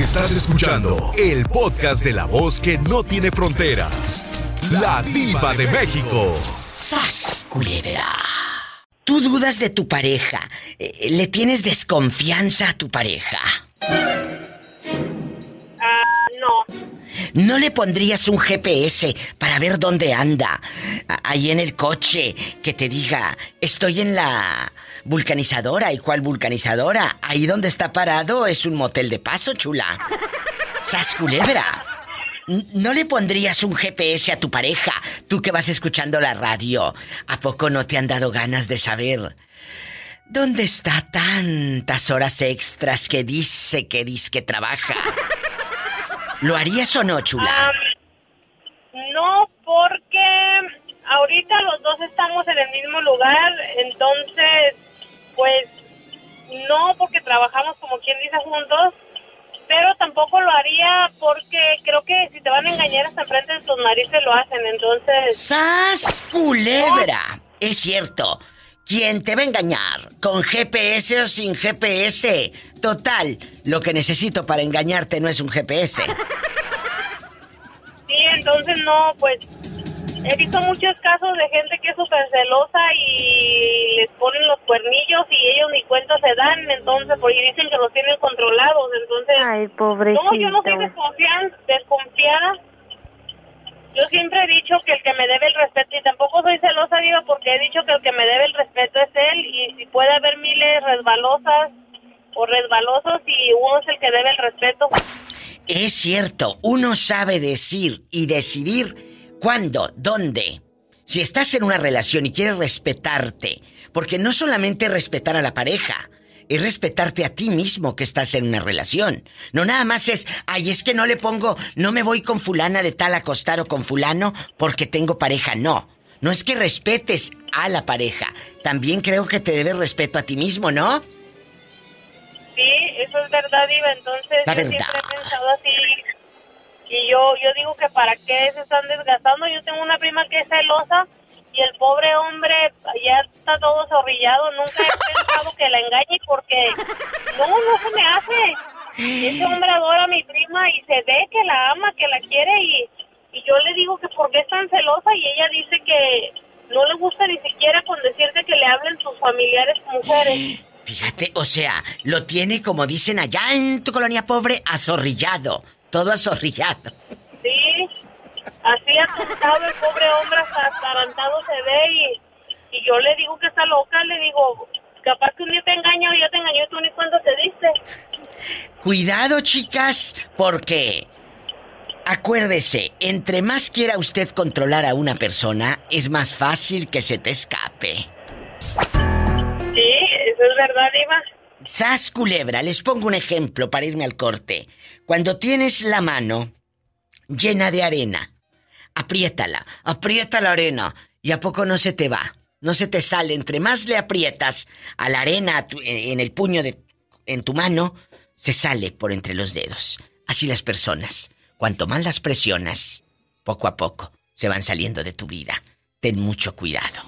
Estás escuchando el podcast de la voz que no tiene fronteras. La diva de México. ¡Sas, culebra! Tú dudas de tu pareja. Eh, ¿Le tienes desconfianza a tu pareja? ¿No le pondrías un GPS para ver dónde anda? Ahí en el coche, que te diga, estoy en la vulcanizadora. ¿Y cuál vulcanizadora? Ahí donde está parado es un motel de paso, chula. ¡Sas culebra! ¿No le pondrías un GPS a tu pareja? Tú que vas escuchando la radio. ¿A poco no te han dado ganas de saber? ¿Dónde está tantas horas extras que dice que dice que trabaja? ¿Lo harías o no, chula? no, porque ahorita los dos estamos en el mismo lugar, entonces, pues, no, porque trabajamos como quien dice juntos, pero tampoco lo haría porque creo que si te van a engañar hasta enfrente de tus narices lo hacen, entonces... ¡Sas, culebra! Es cierto. ¿Quién te va a engañar? ¿Con GPS o sin GPS? Total, lo que necesito para engañarte no es un GPS. Sí, entonces no, pues he visto muchos casos de gente que es súper celosa y les ponen los cuernillos y ellos ni cuenta se dan, entonces porque dicen que los tienen controlados, entonces... Ay, pobrecito. No, yo no soy desconfiada yo siempre he dicho que el que me debe el respeto, y tampoco soy celosa, digo, porque he dicho que el que me debe el respeto es él, y si puede haber miles resbalosas o resbalosos, y uno es el que debe el respeto. Es cierto, uno sabe decir y decidir cuándo, dónde. Si estás en una relación y quieres respetarte, porque no solamente respetar a la pareja, es respetarte a ti mismo que estás en una relación. No nada más es, ay, es que no le pongo, no me voy con fulana de tal a acostar o con fulano porque tengo pareja. No, no es que respetes a la pareja. También creo que te debes respeto a ti mismo, ¿no? Sí, eso es verdad, Iba. Entonces, yo siempre he pensado así. Y yo, yo digo que para qué se están desgastando. Yo tengo una prima que es celosa y el pobre hombre ya está todo zorrillado. Nunca he pensado que la engañe porque no, no se me hace. Ese hombre adora a mi prima y se ve que la ama, que la quiere y, y yo le digo que por qué es tan celosa y ella dice que no le gusta ni siquiera con decirte que le hablen sus familiares mujeres. Fíjate, o sea, lo tiene como dicen allá en tu colonia pobre, azorrillado, todo azorrillado. Así atontado el pobre hombre, atarantado se ve y, y yo le digo que está loca, le digo, capaz que un día te engaño y yo te engañé tú ni cuando te diste. Cuidado, chicas, porque acuérdese, entre más quiera usted controlar a una persona, es más fácil que se te escape. Sí, eso es verdad, Iva. Sas culebra, les pongo un ejemplo para irme al corte. Cuando tienes la mano llena de arena apriétala, aprieta la arena y a poco no se te va, no se te sale. Entre más le aprietas a la arena en el puño de en tu mano, se sale por entre los dedos. Así las personas, cuanto más las presionas, poco a poco se van saliendo de tu vida. Ten mucho cuidado.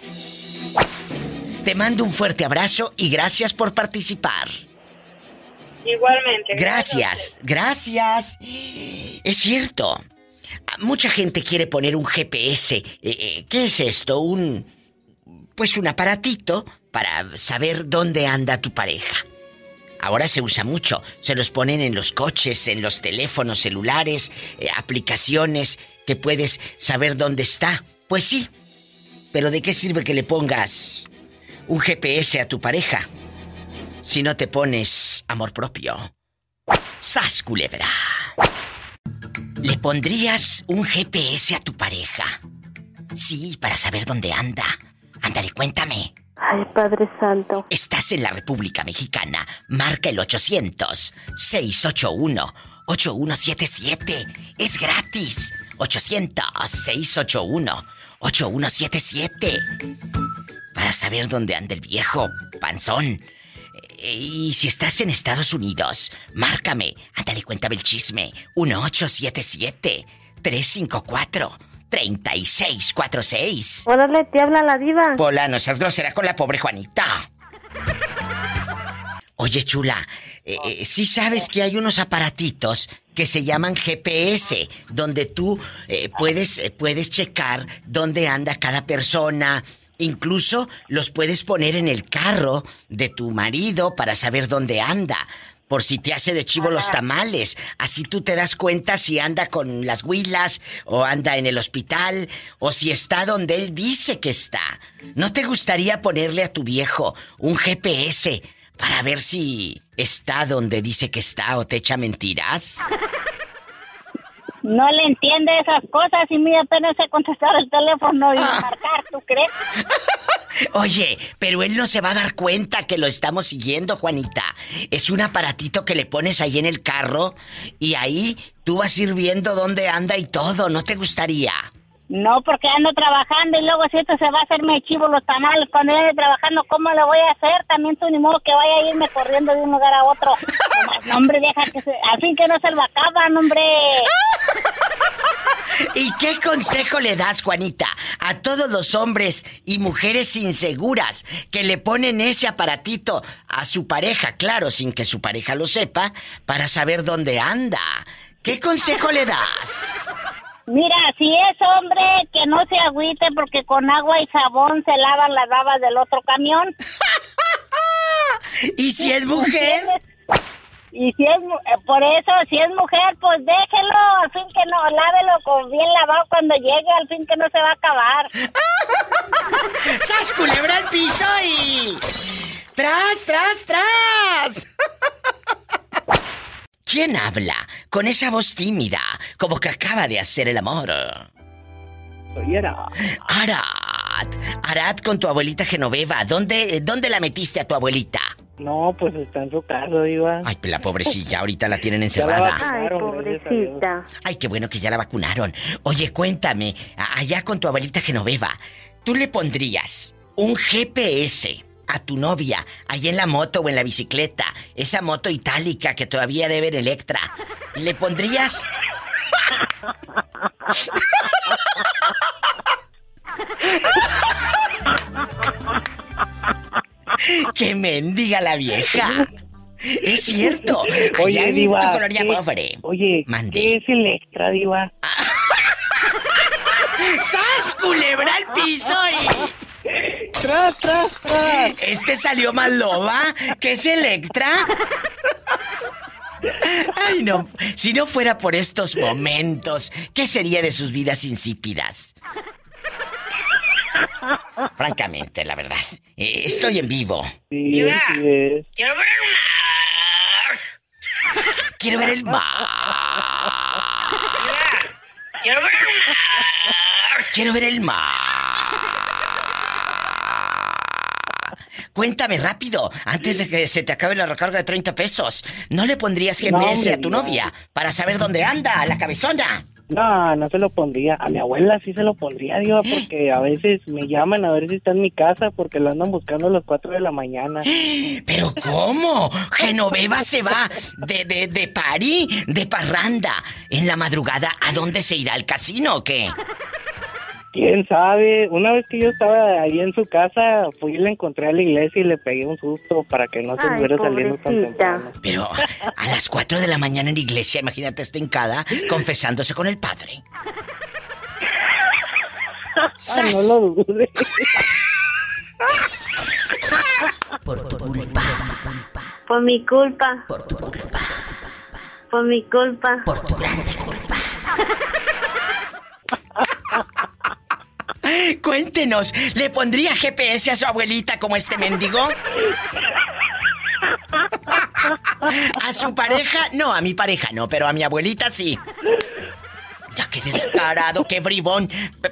Te mando un fuerte abrazo y gracias por participar. Igualmente. Gracias, gracias. Es cierto. Mucha gente quiere poner un GPS. Eh, eh, ¿Qué es esto? Un. Pues un aparatito para saber dónde anda tu pareja. Ahora se usa mucho. Se los ponen en los coches, en los teléfonos celulares, eh, aplicaciones que puedes saber dónde está. Pues sí. Pero ¿de qué sirve que le pongas un GPS a tu pareja si no te pones amor propio? ¡Sas, culebra! ¿Le pondrías un GPS a tu pareja? Sí, para saber dónde anda. Ándale, cuéntame. Ay, Padre Santo. Estás en la República Mexicana. Marca el 800-681-8177. Es gratis. 800-681-8177. Para saber dónde anda el viejo, panzón. Y si estás en Estados Unidos, márcame. Ándale, cuéntame el chisme. 1877-354-3646. Órale, te habla la diva. Pola, no seas grosera con la pobre Juanita. Oye, chula, eh, eh, sí sabes que hay unos aparatitos que se llaman GPS, donde tú eh, puedes, puedes checar dónde anda cada persona. Incluso los puedes poner en el carro de tu marido para saber dónde anda por si te hace de chivo los tamales. Así tú te das cuenta si anda con las huilas o anda en el hospital o si está donde él dice que está. ¿No te gustaría ponerle a tu viejo un GPS para ver si está donde dice que está o te echa mentiras? No le entiende esas cosas y mí apenas sé contestar el teléfono y ah. marcar, ¿tú crees? Oye, pero él no se va a dar cuenta que lo estamos siguiendo, Juanita. Es un aparatito que le pones ahí en el carro y ahí tú vas a ir viendo dónde anda y todo. ¿No te gustaría? No, porque ando trabajando y luego si esto se va a hacerme chivo los tamales cuando ande trabajando, ¿cómo le voy a hacer? También tú ni modo que vaya a irme corriendo de un lugar a otro. no, hombre, deja que se... Fin que no se lo acaban, hombre. ¿Y qué consejo le das, Juanita, a todos los hombres y mujeres inseguras que le ponen ese aparatito a su pareja, claro, sin que su pareja lo sepa, para saber dónde anda? ¿Qué consejo le das? Mira, si es hombre, que no se agüite porque con agua y jabón se lavan las babas del otro camión. ¿Y si es mujer? Y si es, eh, por eso, si es mujer, pues déjelo, al fin que no, lávelo con bien lavado cuando llegue, al fin que no se va a acabar. ¡Sas culebra al piso y... ¡Tras, tras, tras! ¿Quién habla con esa voz tímida, como que acaba de hacer el amor? Soy Arad. Arad. Arad con tu abuelita Genoveva. ¿Dónde, ¿Dónde la metiste a tu abuelita? No, pues está en su casa, Diva. Ay, la pobrecilla, ahorita la tienen encerrada. Ay, pobrecita. Ay, qué bueno que ya la vacunaron. Oye, cuéntame, allá con tu abuelita Genoveva, ¿tú le pondrías un GPS a tu novia, ahí en la moto o en la bicicleta, esa moto itálica que todavía debe en Electra, ¿le pondrías? ¡Qué mendiga la vieja! Es cierto. Oye, Diva. Oye, ¿qué es Electra, Diva? ¡Sas, culebra al piso y... ¡Tras, tras, tras! ¿Este salió más loba? ¿Qué es Electra? Ay, no. Si no fuera por estos momentos, ¿qué sería de sus vidas insípidas? Francamente, la verdad. Eh, estoy en vivo. Sí, Quiero ver el mar. Quiero ver el mar. Quiero ver el mar. Quiero ver el mar. Cuéntame rápido, antes de que se te acabe la recarga de 30 pesos. ¿No le pondrías GPS a tu novia para saber dónde anda, a la cabezona? No, no se lo pondría. A mi abuela sí se lo pondría, Diva, porque a veces me llaman a ver si está en mi casa porque lo andan buscando a las 4 de la mañana. ¿Pero cómo? Genoveva se va de, de, de París, de parranda, en la madrugada. ¿A dónde se irá? ¿Al casino o qué? ¿Quién sabe? Una vez que yo estaba ahí en su casa, fui y la encontré a la iglesia y le pegué un susto para que no se hubiera saliendo tan temprano. Pero a las 4 de la mañana en la iglesia, imagínate, está hincada confesándose con el padre. Ay, no lo dudes. Por tu culpa. Por mi culpa. Por tu culpa. Por mi culpa. Por tu grande culpa. Cuéntenos, ¿le pondría GPS a su abuelita como este mendigo? ¿A su pareja? No, a mi pareja no, pero a mi abuelita sí. Ya qué descarado, qué bribón.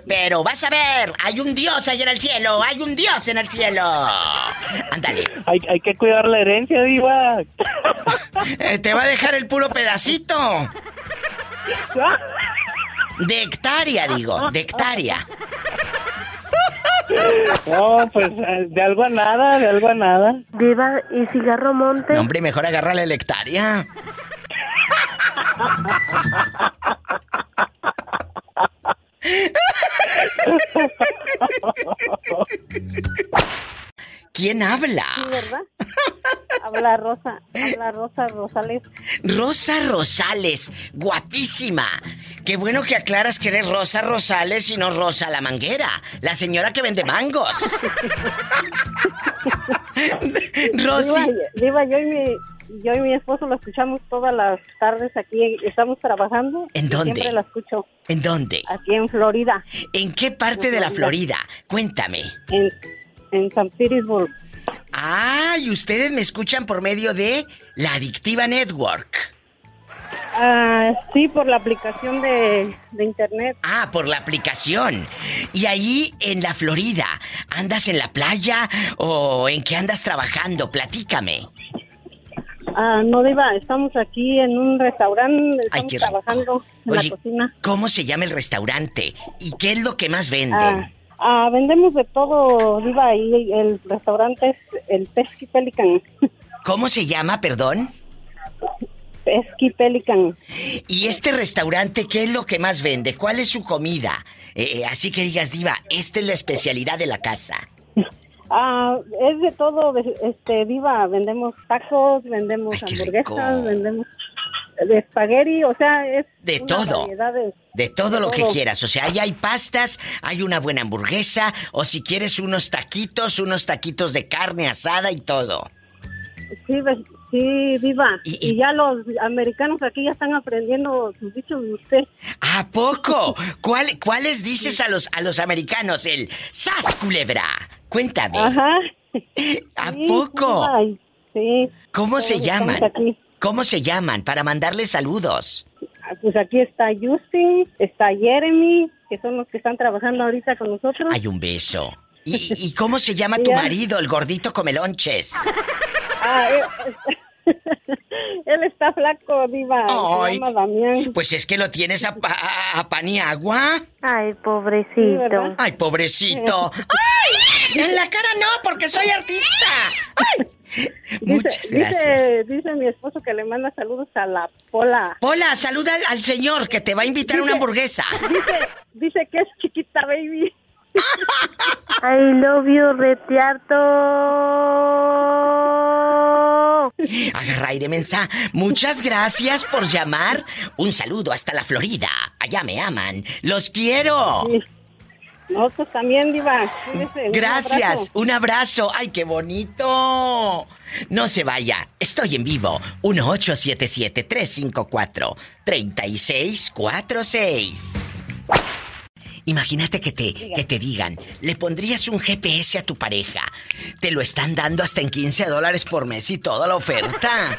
pero vas a ver, hay un dios ahí en el cielo, hay un dios en el cielo. Ándale. Hay, hay que cuidar la herencia, diva. Eh, te va a dejar el puro pedacito. De hectárea, digo, de hectárea. No, pues eh, de algo a nada, de algo a nada. Diva, ¿y cigarro monte? No, hombre, mejor agárrale la hectárea. ¿Quién habla? ¿verdad? Habla Rosa, habla Rosa Rosales. Rosa Rosales, guapísima. Qué bueno que aclaras que eres Rosa Rosales y no Rosa la Manguera, la señora que vende mangos. Rosy. Diva, yo y mi, yo y mi esposo lo escuchamos todas las tardes aquí. Estamos trabajando. ¿En dónde? Siempre la escucho. ¿En dónde? Aquí en Florida. ¿En qué parte de la Florida? Cuéntame. En, en San Petersburg. Ah, y ustedes me escuchan por medio de la Adictiva Network. Ah, sí, por la aplicación de, de, internet. Ah, por la aplicación. Y ahí en la Florida, ¿andas en la playa o en qué andas trabajando? Platícame. Ah, no, Diva, estamos aquí en un restaurante, estamos trabajando en la cocina. ¿Cómo se llama el restaurante? ¿Y qué es lo que más venden? Ah, ah vendemos de todo, Diva, y el restaurante es el Pesky Pelican. ¿Cómo se llama, perdón? Pesky Pelican. ¿Y este restaurante qué es lo que más vende? ¿Cuál es su comida? Eh, eh, así que digas, Diva, esta es la especialidad de la casa. Ah, es de todo, este, Diva, vendemos tacos, vendemos hamburguesas, vendemos de espagueti, o sea, es de todo. De, todo lo que quieras, o sea, ahí hay pastas, hay una buena hamburguesa, o si quieres unos taquitos, unos taquitos de carne asada y todo. Sí, sí, Diva. Y, ya los americanos aquí ya están aprendiendo sus dichos de usted. ¿A poco? ¿Cuál, ¿Cuáles dices a los a los americanos? El sas culebra. Cuéntame. Ajá. ¿A poco? sí. ¿Cómo se llaman? ¿Cómo se llaman? Para mandarles saludos. Ah, pues aquí está Justin, está Jeremy, que son los que están trabajando ahorita con nosotros. Hay un beso. ¿Y, cómo se llama tu marido, el gordito comelonches? Ah, eh, Él está flaco, diva. Ay, se llama Damián. Pues es que lo tienes a, a, paniagua. Ay, pobrecito. Ay, pobrecito. ¡Ay! En la cara no, porque soy artista. ¡Ay! Muchas gracias. Dice, mi esposo que le manda saludos a la Pola. Pola, saluda al, señor que te va a invitar a una hamburguesa. Dice, dice que es chiquita, baby. I love you, retiarto. Agarra aire mensa. Muchas gracias por llamar. Un saludo hasta la Florida. Allá me aman. Los quiero. Nosotros también, Diva. Gracias. Un abrazo. Ay, qué bonito. No se vaya. Estoy en vivo. 1877-354-3646. Imagínate que te, que te digan, le pondrías un GPS a tu pareja. Te lo están dando hasta en 15 dólares por mes y toda la oferta.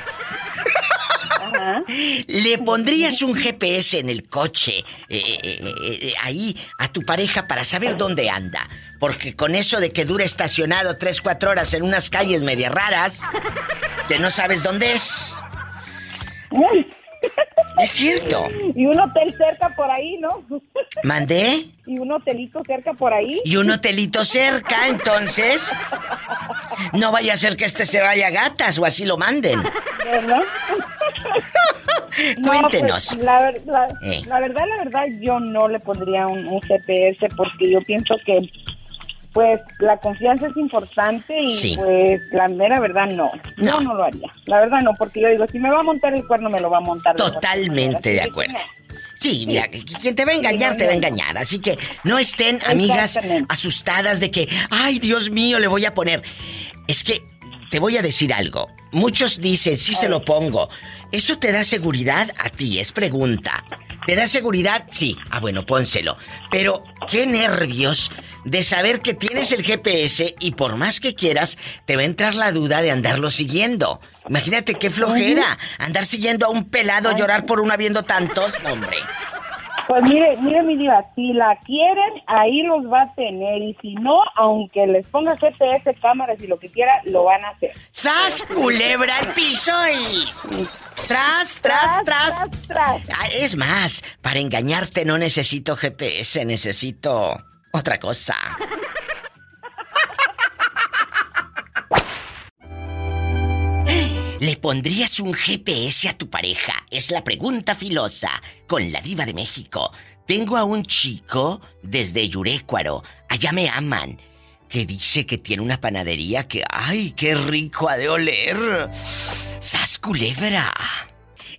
Le pondrías un GPS en el coche, eh, eh, eh, ahí, a tu pareja para saber dónde anda. Porque con eso de que dura estacionado 3, 4 horas en unas calles media raras, que no sabes dónde es. Es cierto. Y un hotel cerca por ahí, ¿no? ¿Mandé? Y un hotelito cerca por ahí. Y un hotelito cerca, entonces. No vaya a ser que este se vaya a gatas o así lo manden. ¿Verdad? Cuéntenos. Pues, la, eh. la, verdad, la verdad, yo no le pondría un, un GPS porque yo pienso que pues la confianza es importante y pues la mera verdad no. no. no. lo haría. La verdad no, porque yo digo, si me va a montar el cuerno, me lo va a montar. Totalmente de acuerdo. Sí, mira, quien te va a engañar, te va a engañar. Así que no estén, amigas, asustadas de que, ay, Dios mío, le voy a poner. Es que te voy a decir algo. Muchos dicen, sí se lo pongo. ¿Eso te da seguridad a ti? Es pregunta. ¿Te da seguridad? Sí. Ah, bueno, pónselo. Pero qué nervios de saber que tienes el GPS y por más que quieras, te va a entrar la duda de andarlo siguiendo. Imagínate qué flojera. Andar siguiendo a un pelado, llorar por uno habiendo tantos. hombre. Pues mire, mire mi diva, si la quieren, ahí los va a tener. Y si no, aunque les ponga GPS, cámaras y lo que quiera, lo van a hacer. ¡Sas, culebra el piso y... Tras, tras, tras, tras. Ah, es más, para engañarte no necesito GPS, necesito otra cosa. ¿Le pondrías un GPS a tu pareja? Es la pregunta filosa con la diva de México. Tengo a un chico desde Yurécuaro. Allá me aman. que dice que tiene una panadería que, ¡ay, qué rico ha de oler! ¡Sas culebra!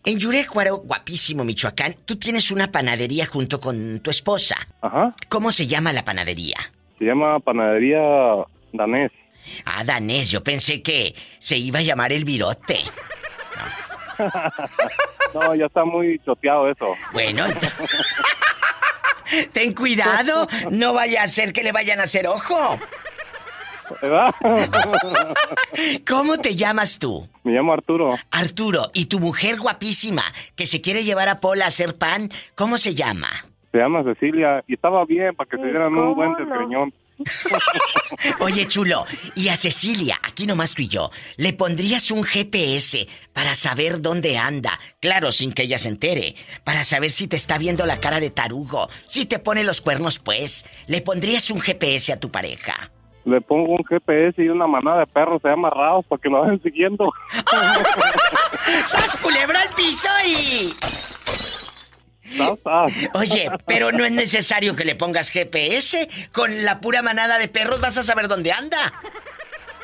En Yurecuaro, guapísimo Michoacán, tú tienes una panadería junto con tu esposa. Ajá. ¿Cómo se llama la panadería? Se llama Panadería Danés. Ah, Danés, yo pensé que se iba a llamar el virote. no, ya está muy choteado eso. Bueno, ten cuidado, no vaya a ser que le vayan a hacer ojo. ¿Cómo te llamas tú? Me llamo Arturo. Arturo, ¿y tu mujer guapísima que se quiere llevar a Pola a hacer pan, cómo se llama? Se llama Cecilia y estaba bien para que se dieran un buen desgreñón. Oye, chulo, y a Cecilia, aquí nomás tú y yo, ¿le pondrías un GPS para saber dónde anda? Claro, sin que ella se entere. Para saber si te está viendo la cara de tarugo, si te pone los cuernos, pues. ¿Le pondrías un GPS a tu pareja? Le pongo un GPS y una manada de perros se amarrados para que lo vayan siguiendo. ¡Sas culebra al piso y... Oye, pero no es necesario que le pongas GPS. Con la pura manada de perros vas a saber dónde anda.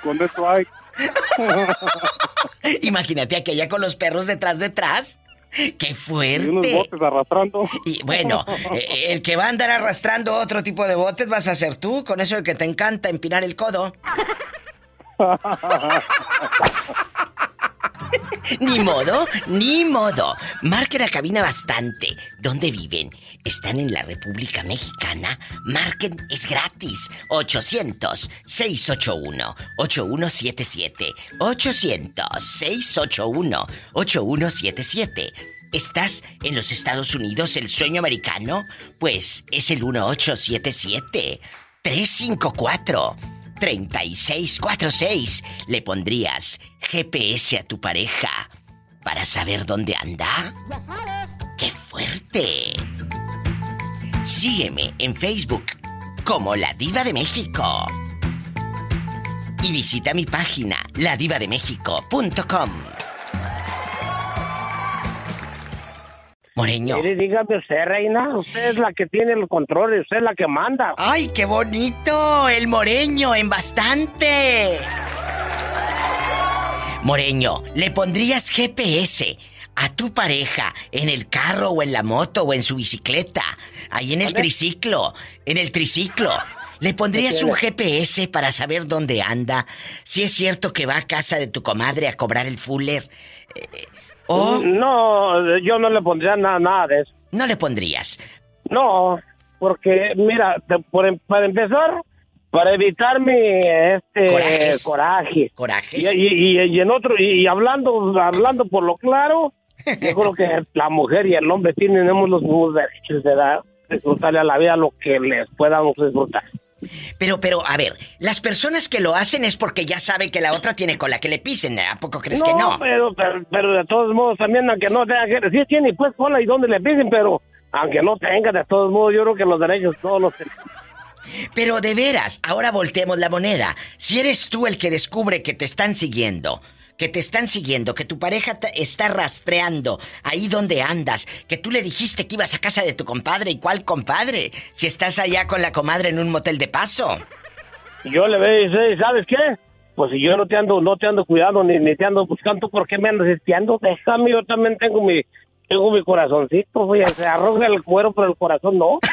Con eso hay. Imagínate aquella con los perros detrás detrás. ¡Qué fuerte! Y unos botes arrastrando. Y bueno, eh, el que va a andar arrastrando otro tipo de botes vas a ser tú, con eso de que te encanta empinar el codo. ni modo, ni modo. Marquen a cabina bastante. ¿Dónde viven? ¿Están en la República Mexicana? Marquen, es gratis. 800-681-8177. 800-681-8177. ¿Estás en los Estados Unidos, el sueño americano? Pues es el 1877 354 3646 le pondrías GPS a tu pareja para saber dónde anda? Ya sabes. ¡Qué fuerte! Sígueme en Facebook como La Diva de México. Y visita mi página ladivademéxico.com. Moreño. Mire, dígame usted, reina. Usted es la que tiene el control usted es la que manda. ¡Ay, qué bonito! El moreño en bastante. Moreño, ¿le pondrías GPS a tu pareja en el carro o en la moto o en su bicicleta? Ahí en el triciclo. En el triciclo. ¿Le pondrías un GPS para saber dónde anda? Si es cierto que va a casa de tu comadre a cobrar el fuller. Eh, no, yo no le pondría nada, nada de eso. ¿No le pondrías? No, porque, mira, em, para empezar, para evitar mi este coraje. Corajes. Y, en otro, y, hablando, hablando por lo claro, yo creo que la mujer y el hombre tienen los mismos derechos de dar, disfrutarle a la vida lo que les podamos disfrutar. Pero, pero, a ver, las personas que lo hacen es porque ya saben que la otra tiene con la que le pisen, ¿a poco crees que no? Pero, pero, de todos modos, también, aunque no tenga que... Sí tiene, pues cola y donde le pisen, pero aunque no tenga, de todos modos, yo creo que los derechos todos los. Pero de veras, ahora volteemos la moneda. Si eres tú el que descubre que te están siguiendo, que te están siguiendo, que tu pareja te está rastreando ahí donde andas, que tú le dijiste que ibas a casa de tu compadre y cuál compadre, si estás allá con la comadre en un motel de paso. Yo le veo y dice, ¿sabes qué? Pues si yo no te ando, no te ando cuidando ni, ni te ando buscando, ¿por qué me andas espiando? Déjame, yo también tengo mi, tengo mi corazoncito, oye, se arroja el cuero, pero el corazón no.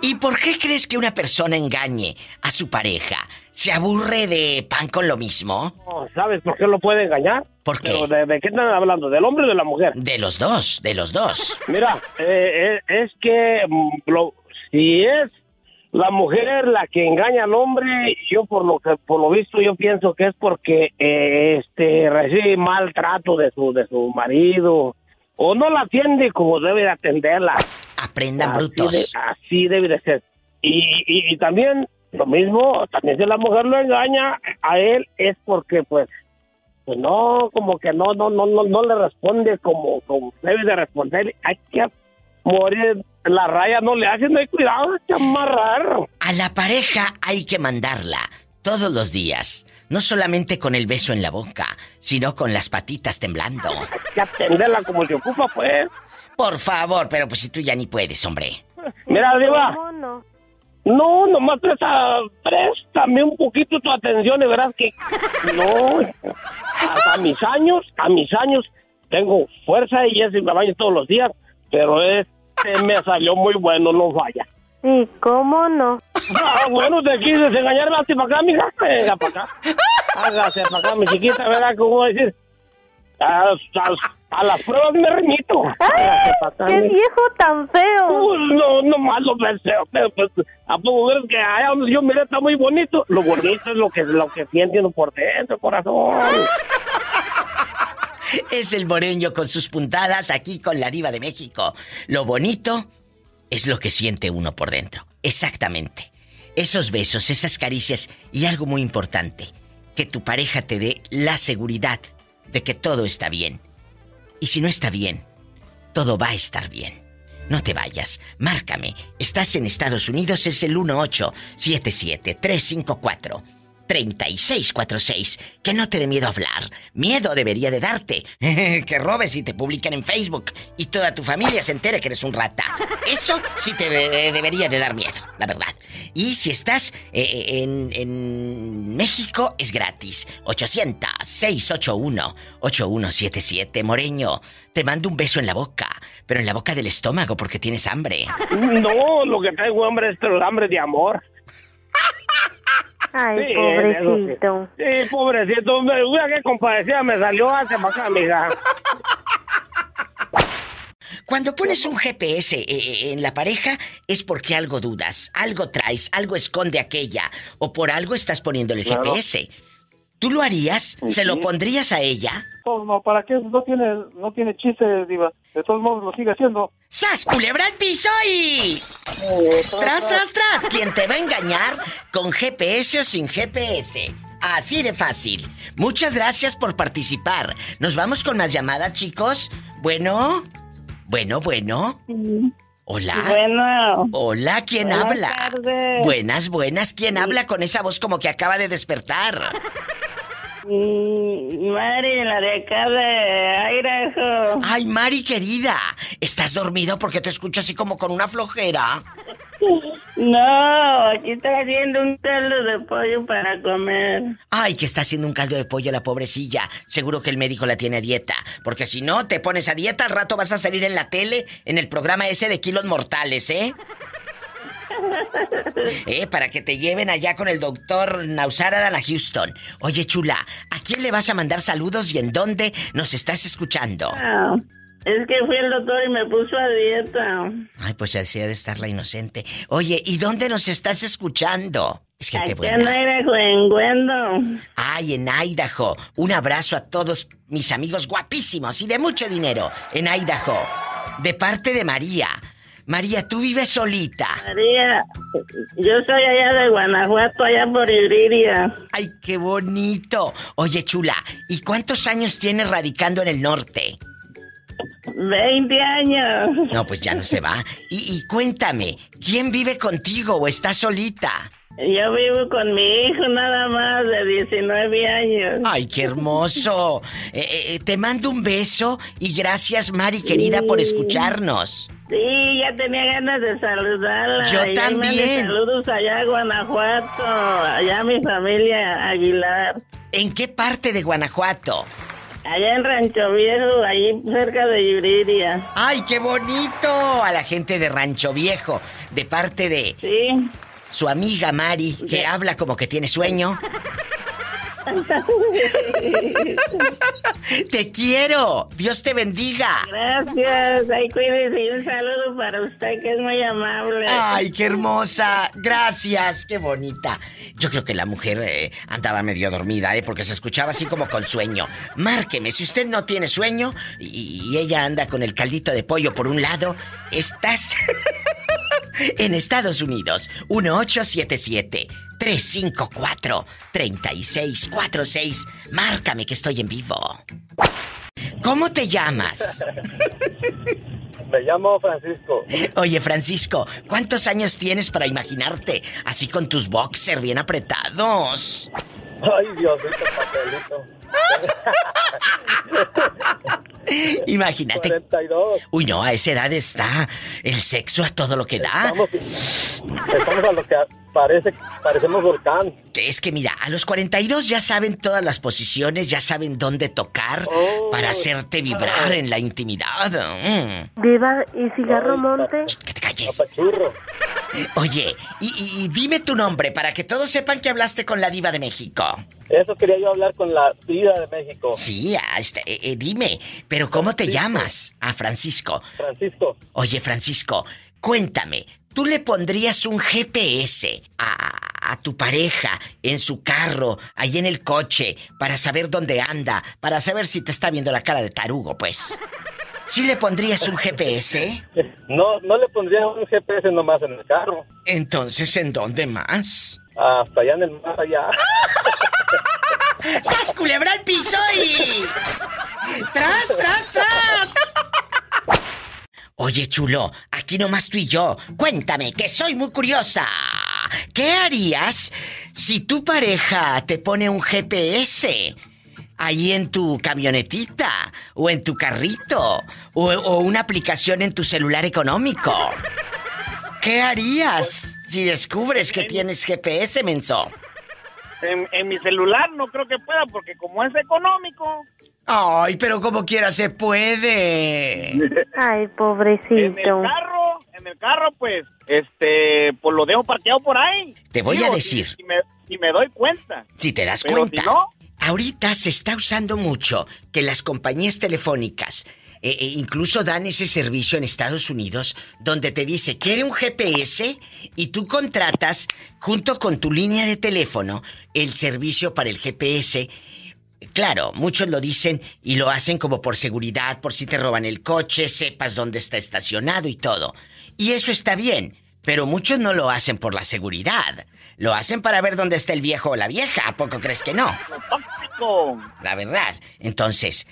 ¿Y por qué crees que una persona engañe a su pareja? ¿Se aburre de pan con lo mismo? ¿Sabes por qué lo puede engañar? ¿Por qué? de, qué están hablando? ¿Del hombre o de la mujer? De los dos, de los dos. Mira, eh, eh, es que mm, si es la mujer la que engaña al hombre, yo por lo que por lo visto yo pienso que es porque eh, este recibe maltrato de su de su marido o no la atiende como debe de atenderla. Aprendan brutos. así debe de ser. Y, y, también lo mismo, también si la mujer lo engaña a él es porque pues pues no, como que no, no, no, no, no le responde como, como debe de responder. Hay que morir, la raya no le hace, no hay cuidado, hay que amarrar. A la pareja hay que mandarla todos los días. No solamente con el beso en la boca, sino con las patitas temblando. Hay que atenderla como se ocupa, pues. Por favor, pero pues si tú ya ni puedes, hombre. Mira, Diva. No, nomás presta, préstame un poquito tu atención y verás que no, a, mis años, a mis años tengo fuerza y ese me baño todos los días, pero este me salió muy bueno, no vaya. ¿Y cómo no? Ah, bueno, te quise engañar, para acá, mija. Venga, para acá. Hágase para acá, mi chiquita, ¿verdad? ¿Cómo decir? A, a, las pruebas me remito. ¡Ay, ¡Qué viejo tan feo! no, no más lo feo, pero pues, ¿a poco ves que allá donde yo miré está muy bonito? Lo bonito es lo que, lo que siente uno por dentro, corazón. Es el moreño con sus puntadas aquí con la diva de México. Lo bonito es lo que siente uno por dentro. Exactamente. Esos besos, esas caricias y algo muy importante, que tu pareja te dé la seguridad de que todo está bien. Y si no está bien, todo va a estar bien. No te vayas, márcame. Estás en Estados Unidos, es el 1877 354 3646. Que no te dé miedo hablar. Miedo debería de darte. que robes y te publican en Facebook y toda tu familia se entere que eres un rata. Eso sí te debería de dar miedo, la verdad. Y si estás eh, eh, en, en, México, es gratis. 800-681-8177. Moreño, te mando un beso en la boca, pero en la boca del estómago porque tienes hambre. No, lo que traigo hambre es el hambre de amor. Ay, pobrecito. Sí, pobrecito. Mira qué compadecida me salió hace más amiga. Cuando pones un GPS eh, eh, en la pareja es porque algo dudas, algo traes, algo esconde aquella, o por algo estás poniendo el GPS. ¿Tú lo harías? ¿Se lo pondrías a ella? No, ¿para qué? No tiene, no tiene chiste, Diva. De todos modos lo sigue haciendo. ¡Sas, culebra el piso y... tras, tras, tras. ¿Quién te va a engañar con GPS o sin GPS? Así de fácil. Muchas gracias por participar. Nos vamos con más llamadas, chicos. Bueno, bueno, bueno. Hola. Bueno. Hola, ¿quién habla? Buenas, buenas. ¿Quién habla con esa voz como que acaba de despertar? Mm, Mari, la de acá de Idaho. Ay, Mari, querida. ¿Estás dormido porque te escucho así como con una flojera? No, aquí está haciendo un caldo de pollo para comer. Ay, que está haciendo un caldo de pollo la pobrecilla. Seguro que el médico la tiene a dieta. Porque si no te pones a dieta, al rato vas a salir en la tele, en el programa ese de kilos mortales, ¿eh? Eh, para que te lleven allá con el doctor Nausara a Houston. Oye, chula, ¿a quién le vas a mandar saludos y en dónde nos estás escuchando? Es que fui el doctor y me puso a dieta. Ay, pues así de estar la inocente. Oye, ¿y dónde nos estás escuchando? Es gente Aquí buena. en Idaho, en. Ay, en Idaho. Un abrazo a todos mis amigos guapísimos y de mucho dinero en Idaho. De parte de María. María, ¿tú vives solita? María, yo soy allá de Guanajuato, allá por Iriria. Ay, qué bonito. Oye, chula, ¿y cuántos años tienes radicando en el norte? Veinte años. No, pues ya no se va. Y, y cuéntame, ¿quién vive contigo o estás solita? Yo vivo con mi hijo nada más de 19 años. ¡Ay, qué hermoso! Eh, eh, te mando un beso y gracias, Mari, querida, por escucharnos. Sí, ya tenía ganas de saludarla. Yo también. Saludos allá a Guanajuato, allá a mi familia Aguilar. ¿En qué parte de Guanajuato? Allá en Rancho Viejo, ahí cerca de Yuriria. ¡Ay, qué bonito! A la gente de Rancho Viejo, de parte de... Sí su amiga Mari, que habla como que tiene sueño. te quiero. Dios te bendiga. Gracias. Ay, cuídese y un saludo para usted que es muy amable. Ay, qué hermosa. Gracias. Qué bonita. Yo creo que la mujer eh, andaba medio dormida, ¿eh? Porque se escuchaba así como con sueño. Márqueme, si usted no tiene sueño y, y ella anda con el caldito de pollo por un lado, estás... en Estados Unidos, 1877-354-3646. Márcame que estoy en vivo. ¿Cómo te llamas? Me llamo Francisco. Oye, Francisco, ¿cuántos años tienes para imaginarte así con tus boxers bien apretados? Ay, Diosito, papelito. Imagínate. 42. Uy, no, a esa edad está el sexo a todo lo que da. Estamos, a lo que parece, parecemos volcán. Es que mira, a los 42 ya saben todas las posiciones, ya saben dónde tocar oh. para hacerte vibrar en la intimidad. Mm. Viva y cigarro monte. que te calles. Oye, y, dime tu nombre para que todos sepan que hablaste con la diva de México. Eso quería yo hablar con la diva de México. Sí, este, eh, eh, dime, pero ¿cómo te llamas? A ah, Francisco. Francisco. Oye, Francisco, cuéntame, ¿tú le pondrías un GPS a, a tu pareja en su carro, ahí en el coche, para saber dónde anda, para saber si te está viendo la cara de tarugo, pues? ¿Sí le pondrías un GPS? No, no le pondría un GPS nomás en el carro. Entonces, ¿en dónde más? Hasta allá en el allá. ¡Sas culebra el piso y... ¡Tras, tras, tras! Oye, chulo, aquí nomás tú y yo. Cuéntame, que soy muy curiosa. ¿Qué harías si tu pareja te pone un GPS? ahí en tu camionetita o en tu carrito o, una aplicación en tu celular económico. ¿Qué harías si descubres que tienes GPS, menso? En, mi celular no creo que pueda porque como es económico. Ay, pero como quiera se puede. Ay, pobrecito. En el carro, en el carro, pues, este, pues lo dejo parqueado por ahí. Te voy a decir. Si, me, doy cuenta. Si te das cuenta. Ahorita se está usando mucho que las compañías telefónicas eh, eh, incluso dan ese servicio en Estados Unidos donde te dice, quiere un GPS y tú contratas junto con tu línea de teléfono el servicio para el GPS. Claro, muchos lo dicen y lo hacen como por seguridad, por si te roban el coche, sepas dónde está estacionado y todo. Y eso está bien, pero muchos no lo hacen por la seguridad. Lo hacen para ver dónde está el viejo o la vieja. ¿A poco crees que no? La verdad. Entonces,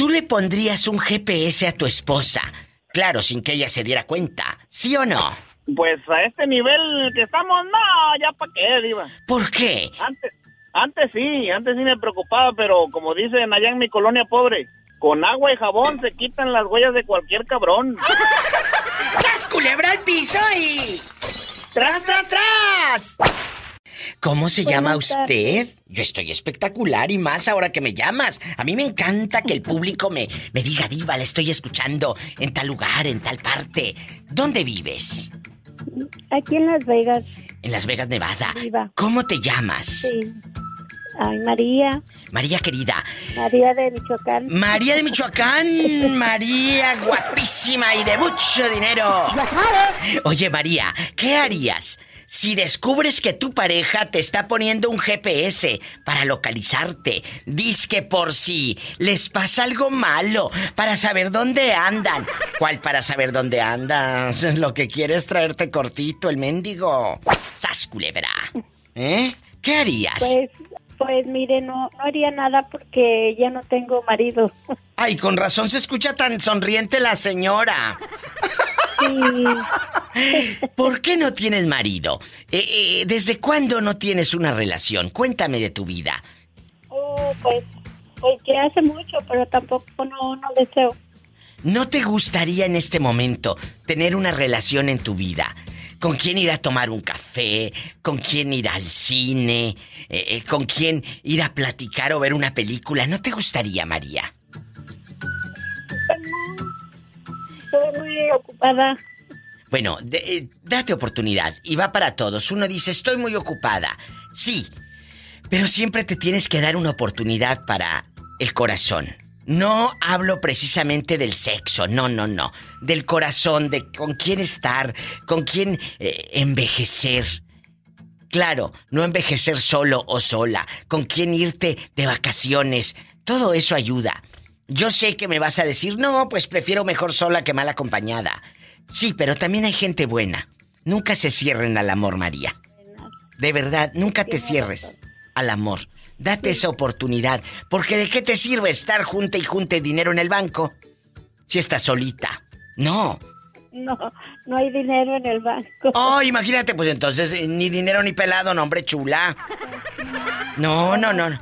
¿tú le pondrías un GPS a tu esposa? Claro, sin que ella se diera cuenta. ¿Sí o no? Pues a este nivel que estamos, no, ya para qué, Diva. ¿Por qué? Antes, antes sí, antes sí me preocupaba, pero como dicen allá en mi colonia pobre, con agua y jabón se quitan las huellas de cualquier cabrón. ¡Sas culebra al piso y... ¡Tras, tras, tras! ¿Cómo se llama usted? Yo estoy espectacular y más ahora que me llamas. A mí me encanta que el público me, me diga, Diva, le estoy escuchando en tal lugar, en tal parte. ¿Dónde vives? Aquí en Las Vegas. En Las Vegas, Nevada. ¿Cómo te llamas? Sí. Ay, María. María querida. María de Michoacán. María de Michoacán. María guapísima y de mucho dinero. Oye, María, ¿qué harías si descubres que tu pareja te está poniendo un GPS para localizarte? Diz que por si les pasa algo malo, para saber dónde andan. ¿Cuál para saber dónde andas? Lo que quiere es traerte cortito el mendigo. ¡Sas, culebra! ¿Eh? ¿Qué harías? Pues pues mire, no, no haría nada porque ya no tengo marido. Ay, con razón se escucha tan sonriente la señora. Sí. ¿Por qué no tienes marido? Eh, eh, ¿Desde cuándo no tienes una relación? Cuéntame de tu vida. Oh, pues, pues que hace mucho, pero tampoco no, no deseo. ¿No te gustaría en este momento tener una relación en tu vida? Con quién ir a tomar un café, con quién ir al cine, eh, eh, con quién ir a platicar o ver una película. ¿No te gustaría, María? Estoy muy ocupada. Bueno, eh, date oportunidad y va para todos. Uno dice, estoy muy ocupada. Sí, pero siempre te tienes que dar una oportunidad para el corazón. No hablo precisamente del sexo, no, no, no. Del corazón, de con quién estar, con quién eh, envejecer. Claro, no envejecer solo o sola, con quién irte de vacaciones. Todo eso ayuda. Yo sé que me vas a decir, no, pues prefiero mejor sola que mal acompañada. Sí, pero también hay gente buena. Nunca se cierren al amor, María. De verdad, nunca te cierres al amor. Date esa oportunidad, porque ¿de qué te sirve estar junta y junte dinero en el banco si estás solita? No, No, no hay dinero en el banco. Oh, imagínate, pues entonces eh, ni dinero ni pelado, no, hombre, chula. No, no, no.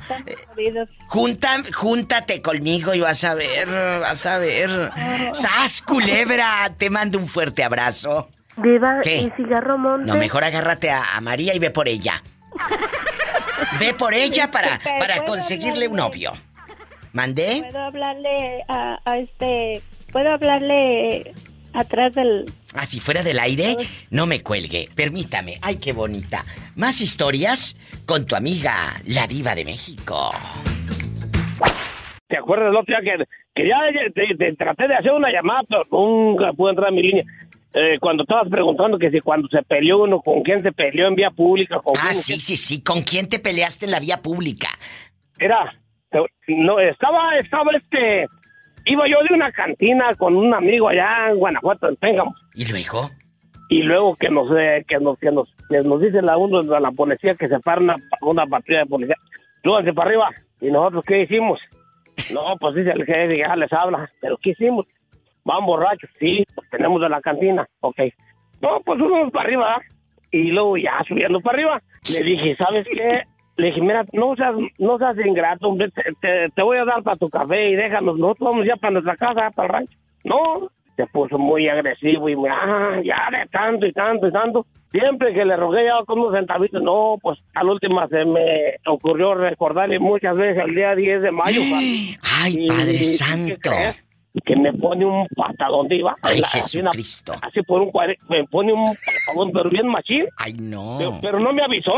Junta, júntate conmigo y vas a ver, vas a ver. ¡Sas, culebra! Te mando un fuerte abrazo. Viva ¿y cigarro monte? No, mejor agárrate a, María y ve por ella. ve por ella para, para conseguirle un novio. ¿Mandé? ¿Puedo hablarle a, a este... ¿Puedo hablarle atrás del... Ah, si fuera del aire, no me cuelgue. Permítame. Ay, qué bonita. Más historias con tu amiga, la diva de México. ¿Te acuerdas el otro día que, ya te, traté de hacer una llamada, pero nunca pude entrar a mi línea? Eh, cuando estabas preguntando que si cuando se peleó uno, ¿con quién se peleó en vía pública? ¿con ah, sí, sí, sí. ¿Con quién te peleaste en la vía pública? Era, no, estaba, estaba este, Iba yo de una cantina con un amigo allá en Guanajuato, en Péngamo. ¿Y luego? Y luego que nos, eh, que nos, que nos, que nos dice la uno de la policía que se para una, una patrulla de policía. Súbanse para arriba. ¿Y nosotros qué hicimos? No, pues dice el jefe, ya les habla. ¿Pero qué hicimos? Van borrachos. Sí, pues tenemos de la cantina. Ok. No, pues subimos para arriba. Y luego ya subiendo para arriba, le dije, ¿sabes qué? Le dije, mira, no seas, no seas ingrato, hombre, te, voy a dar para tu café y déjanos, nosotros vamos ya para nuestra casa, para el rancho. No, se puso muy agresivo y ah, ya de tanto y tanto y tanto. Siempre que le rogué ya con unos centavitos, no, pues al último se me ocurrió recordarle muchas veces el día 10 de mayo. ¡Ay, Padre Santo! Que me pone un patadón de iba. Ay, Jesucristo. Así por un me pone un patadón, pero bien machín. Ay, no. Pero, no me avisó.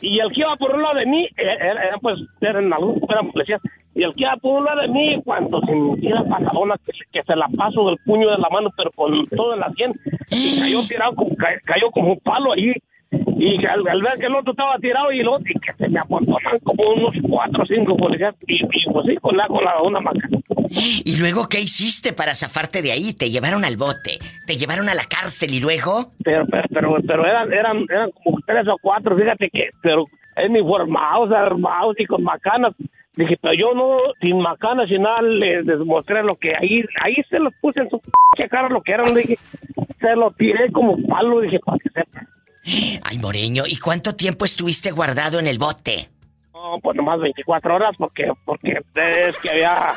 Y el que iba por un lado de mí, eh, era, pues, eran algunos, eran policías. Y el que iba por un lado de mí, cuando se me tira patadona, que, que, se la paso del puño de la mano, pero con todo en la sien, y cayó tirado, como, cayó como un palo ahí. Y al, ver que el otro estaba tirado y el otro, y que se me apontonan como unos cuatro o cinco policías, y, pues sí, con la, con la una maca. ¿Y luego qué hiciste para zafarte de ahí? ¿Te llevaron al bote? ¿Te llevaron a la cárcel y luego? Pero, pero, pero, eran, eran, eran como tres o cuatro, fíjate que, pero uniformados, armados y con macanas. Dije, pero yo no, sin macanas, sin nada, les, demostré lo que ahí, ahí se los puse en su cara lo que eran, dije, se lo tiré como palo, dije, para que sepa. Ay, Moreño, ¿y cuánto tiempo estuviste guardado en el bote? No, pues nomás 24 horas, porque, porque es que había,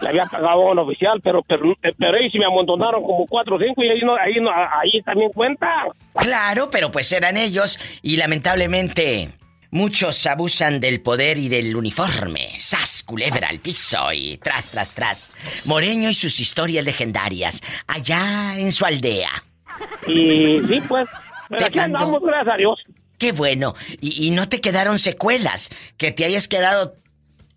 le había pagado un oficial, pero, pero, pero ahí sí me amontonaron como 4 o 5 y ahí, no, ahí, no, ahí también cuenta. Claro, pero pues eran ellos y lamentablemente muchos abusan del poder y del uniforme. ¡Sas, culebra al piso y tras, tras, tras! Moreño y sus historias legendarias, allá en su aldea. Y sí, pues, pero aquí andamos, gracias a Dios. Qué bueno. Y, no te quedaron secuelas. Que te hayas quedado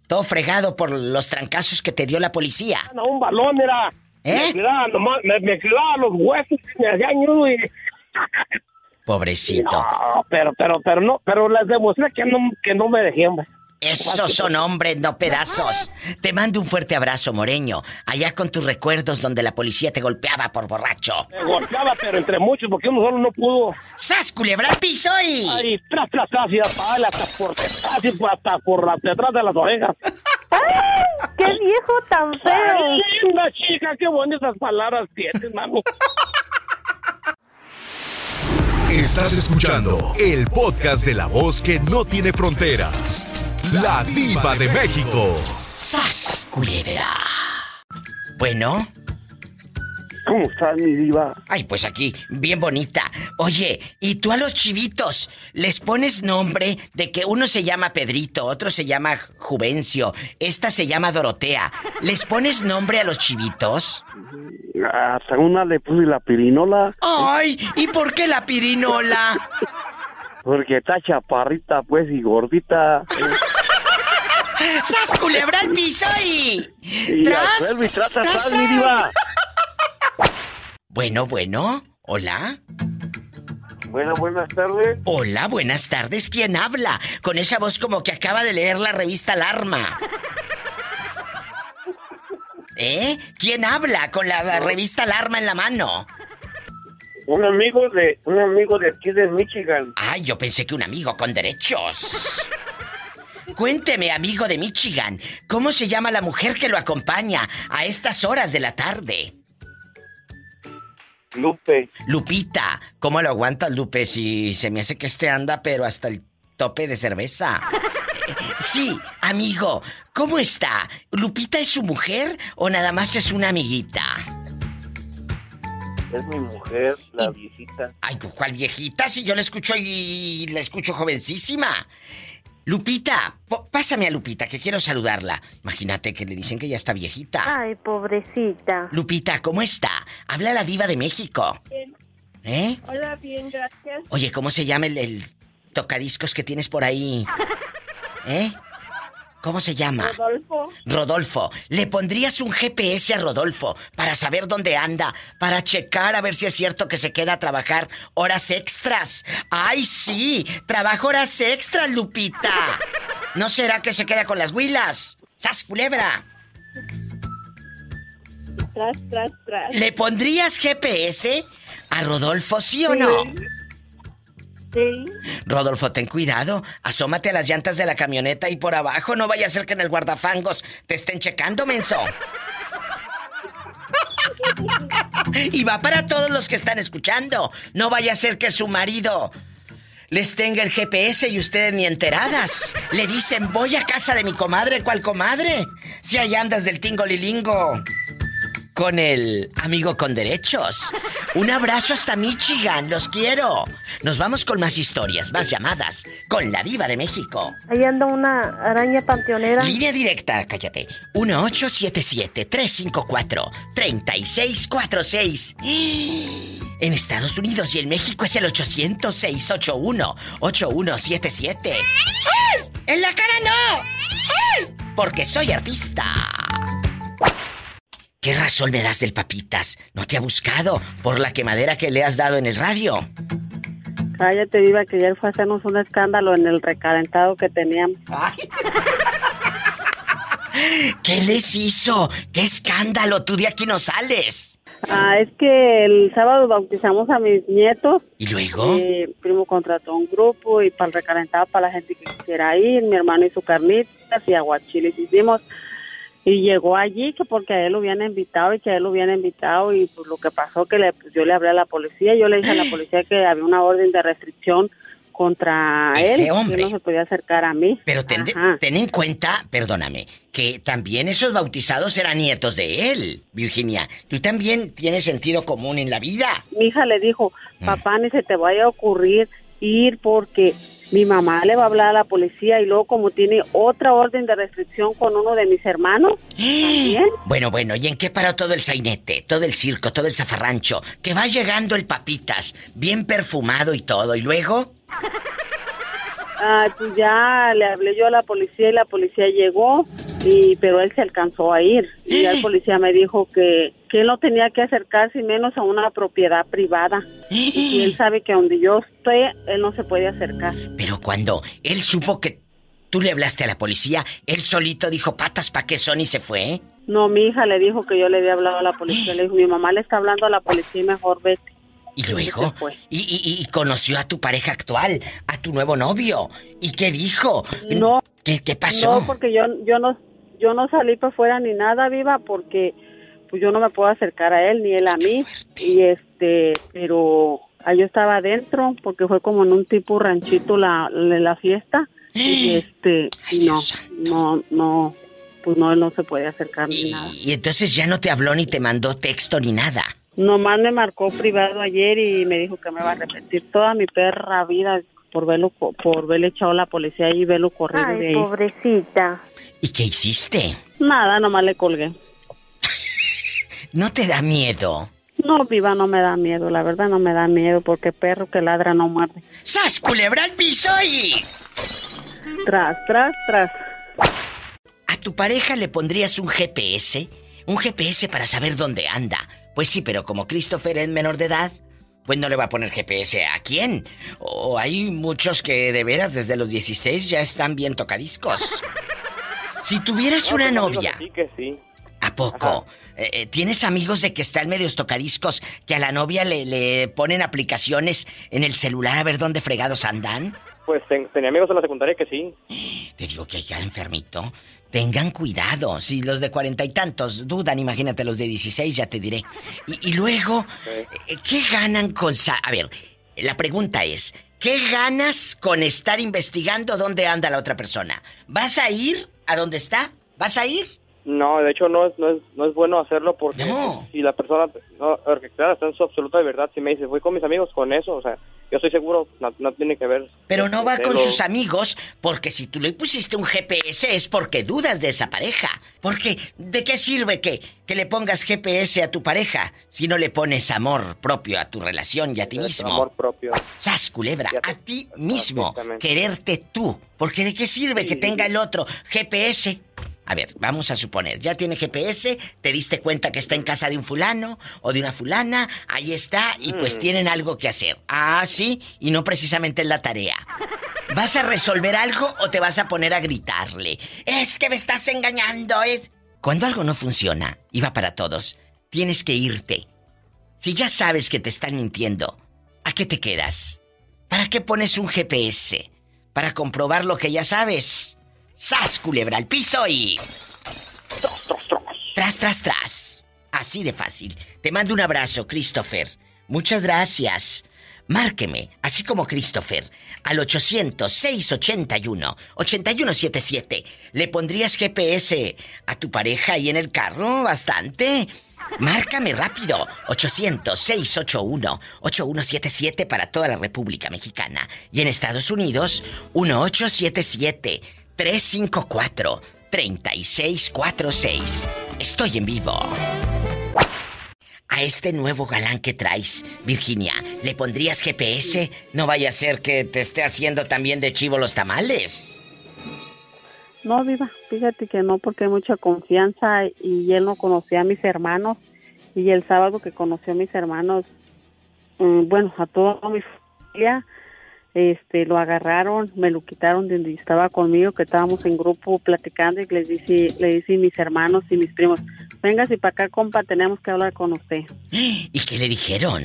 todo fregado por los trancazos que te dio la policía. No, un balón era. ¿Eh? Me quedaba, los huesos y me hacía y... Pobrecito. No, pero, pero, pero no, pero les demostré que no, que no me dejé, hombre. Esos son hombres, no pedazos. Te mando un fuerte abrazo, Moreño. Allá con tus recuerdos donde la policía te golpeaba por borracho. Me golpeaba, pero entre muchos, porque uno solo no pudo. ¡Sas, culebra piso y! Ay, tras, tras, tras, y hasta por detrás, hasta por detrás de las orejas. ¡Ay! ¡Qué viejo tan feo! Ay, linda chica, qué bonitas palabras tienes, mano. Estás escuchando el podcast de la voz que no tiene fronteras. La diva de México. ¡Sas, culebra! Bueno. ¿Cómo estás, mi diva? Ay, pues aquí, bien bonita. Oye, ¿y tú a los chivitos les pones nombre de que uno se llama Pedrito, otro se llama Juvencio, esta se llama Dorotea? ¿Les pones nombre a los chivitos? Hasta una le puse la pirinola. Ay, ¿y por qué la pirinola? Porque está chaparrita, pues, y gordita. ¡Sas culebra al piso y... y ¡Tras! trata, tras, mi diva. Bueno, bueno. Hola. Bueno, buenas tardes. Hola, buenas tardes. ¿Quién habla? Con esa voz como que acaba de leer la revista Alarma. ¿Eh? ¿Quién habla con la revista Alarma en la mano? Un amigo de un amigo de aquí de Michigan. Ay, yo pensé que un amigo con derechos. Cuénteme, amigo de Michigan, ¿cómo se llama la mujer que lo acompaña a estas horas de la tarde? Lupe. Lupita. ¿Cómo lo aguantas, Lupe? Si se me hace que este anda, pero hasta el tope de cerveza. Sí, amigo, ¿cómo está? ¿Lupita es su mujer o nada más es una amiguita? Es mi mujer, la viejita. Ay, pues ¿cuál viejita? Si yo la escucho y la escucho jovencísima. Lupita, pásame a Lupita, que quiero saludarla. Imagínate que le dicen que ya está viejita. Ay, pobrecita. Lupita, ¿cómo está? Habla la diva de México. Bien. ¿Eh? Hola, bien, gracias. Oye, ¿cómo se llama el, el tocadiscos que tienes por ahí? ¿Eh? ¿Cómo se llama? Rodolfo. Rodolfo, ¿le pondrías un GPS a Rodolfo para saber dónde anda? Para checar a ver si es cierto que se queda a trabajar horas extras. ¡Ay, sí! Trabajo horas extras, Lupita. ¿No será que se queda con las huilas? ¡Sas, culebra! Tras, tras, tras. ¿Le pondrías GPS a Rodolfo, sí o no? Rodolfo, ten cuidado. Asómate a las llantas de la camioneta y por abajo. No vaya a ser que en el guardafangos te estén checando, menso. y va para todos los que están escuchando. No vaya a ser que su marido les tenga el GPS y ustedes ni enteradas. Le dicen, voy a casa de mi comadre. ¿Cuál comadre? Si hay andas del tingo lilingo con el amigo con derechos. Un abrazo hasta Michigan, los quiero. Nos vamos con más historias, más llamadas, con la diva de México. Ahí anda una araña panteonera. Línea directa, cállate. 1877-354-3646. En Estados Unidos y en México es el 800-681-8177. ¡En la cara no! Porque soy artista. ¿Qué razón me das del papitas? ¿No te ha buscado por la quemadera que le has dado en el radio? Cállate, viva, que ayer fue a hacernos un escándalo en el recalentado que teníamos. ¿Qué les hizo? ¿Qué escándalo? Tú de aquí no sales. Ah, es que el sábado bautizamos a mis nietos. ¿Y luego? Mi primo contrató un grupo y para el recalentado para la gente que quisiera ir. Mi hermano hizo carnitas y aguachiles hicimos. Y llegó allí que porque a él lo habían invitado y que a él lo habían invitado y pues lo que pasó que le, pues, yo le hablé a la policía, yo le dije a la policía que había una orden de restricción contra él, hombre. que no se podía acercar a mí. Pero ten, ten, en cuenta, perdóname, que también esos bautizados eran nietos de él, Virginia. Tú también tienes sentido común en la vida. Mi hija le dijo, mm. papá, ni se te vaya a ocurrir ir porque mi mamá le va a hablar a la policía y luego como tiene otra orden de restricción con uno de mis hermanos, también. Bueno, bueno, ¿y en qué paró todo el sainete, todo el circo, todo el zafarrancho? Que va llegando el papitas, bien perfumado y todo, ¿y luego? Ah, pues ya le hablé yo a la policía y la policía llegó, y pero él se alcanzó a ir. Y ya el policía me dijo que, que él no tenía que acercarse menos a una propiedad privada. Y él sabe que donde yo estoy, él no se puede acercar. Pero cuando él supo que tú le hablaste a la policía, él solito dijo patas pa' qué son y se fue. No, mi hija le dijo que yo le había hablado a la policía. Le dijo, mi mamá le está hablando a la policía y mejor vete. ¿Y luego? ¿Y, y, conoció a tu pareja actual, a tu nuevo novio. ¿Y qué dijo? No. ¿Qué, qué pasó? No, porque yo, yo no yo no salí para afuera ni nada, viva, porque pues yo no me puedo acercar a él ni él a mí. Y este, pero ah, yo estaba adentro porque fue como en un tipo ranchito la, la, fiesta. Y este, no, no, no, pues no, él no se puede acercar ni nada. Y entonces ya no te habló ni te mandó texto ni nada. Nomás me marcó privado ayer y me dijo que me va a repetir toda mi perra vida por verlo por verle echado a la policía y verlo correr Ay, de ahí. pobrecita. ¿Y qué hiciste? Nada, nomás le colgué. ¿No te da miedo? No, viva, no me da miedo, la verdad no me da miedo porque perro que ladra no muerde. ¡Sas, culebra al piso y... Tras, tras, tras. ¿A tu pareja le pondrías un GPS? ¿Un GPS para saber dónde anda? Pues sí, pero como Christopher es menor de edad, pues no le va a poner GPS a quién. O hay muchos que de veras desde los 16 ya están bien tocadiscos. Si tuvieras una novia. Sí, que sí. ¿A poco? Eh, eh, ¿Tienes amigos de que están medios tocadiscos que a la novia le, le, ponen aplicaciones en el celular a ver dónde fregados andan? Pues tenía amigos en la secundaria que sí. Te digo que ya enfermito. Tengan cuidado. Si los de cuarenta y tantos dudan, imagínate los de 16, ya te diré. Y, luego, eh, ¿qué ganan con... A ver, la pregunta es, ¿qué ganas con estar investigando dónde anda la otra persona? ¿Vas a ir a dónde está? ¿Vas a ir? No, de hecho no es, no es, no es bueno hacerlo porque si la persona, no, porque claro, está en su absoluta verdad, si me dice, voy con mis amigos con eso, o sea, yo estoy seguro, no, tiene que ver. Pero no va con sus amigos, porque si tú le pusiste un GPS es porque dudas de esa pareja. Porque, ¿de qué sirve que, que le pongas GPS a tu pareja si no le pones amor propio a tu relación y a ti mismo? Amor propio. Sas, culebra, a ti mismo, quererte tú. Porque ¿de qué sirve que tenga el otro GPS? A ver, vamos a suponer, ya tiene GPS, te diste cuenta que está en casa de un fulano o de una fulana, ahí está, y pues mm. tienen algo que hacer. Ah, sí, y no precisamente es la tarea. ¿Vas a resolver algo o te vas a poner a gritarle? Es que me estás engañando, es... Cuando algo no funciona, y va para todos, tienes que irte. Si ya sabes que te están mintiendo, ¿a qué te quedas? ¿Para qué pones un GPS? ¿Para comprobar lo que ya sabes? ¡Sas, culebra al piso y... Tras, tras, tras. Así de fácil. Te mando un abrazo, Christopher. Muchas gracias. Márqueme, así como Christopher, al 800-681-8177. ¿Le pondrías GPS a tu pareja ahí en el carro? Bastante. Márcame rápido. 800-681-8177 para toda la República Mexicana. Y en Estados Unidos, 1877 354-3646. Estoy en vivo. A este nuevo galán que traes, Virginia, ¿le pondrías GPS? No vaya a ser que te esté haciendo también de chivo los tamales. No, viva, fíjate que no, porque hay mucha confianza y él no conocía a mis hermanos. Y el sábado que conoció a mis hermanos, mm, bueno, a toda mi familia, este lo agarraron, me lo quitaron de donde estaba conmigo, que estábamos en grupo platicando y le dije, le dije mis hermanos y mis primos, venga si para acá compa, tenemos que hablar con usted. ¿Y qué le dijeron?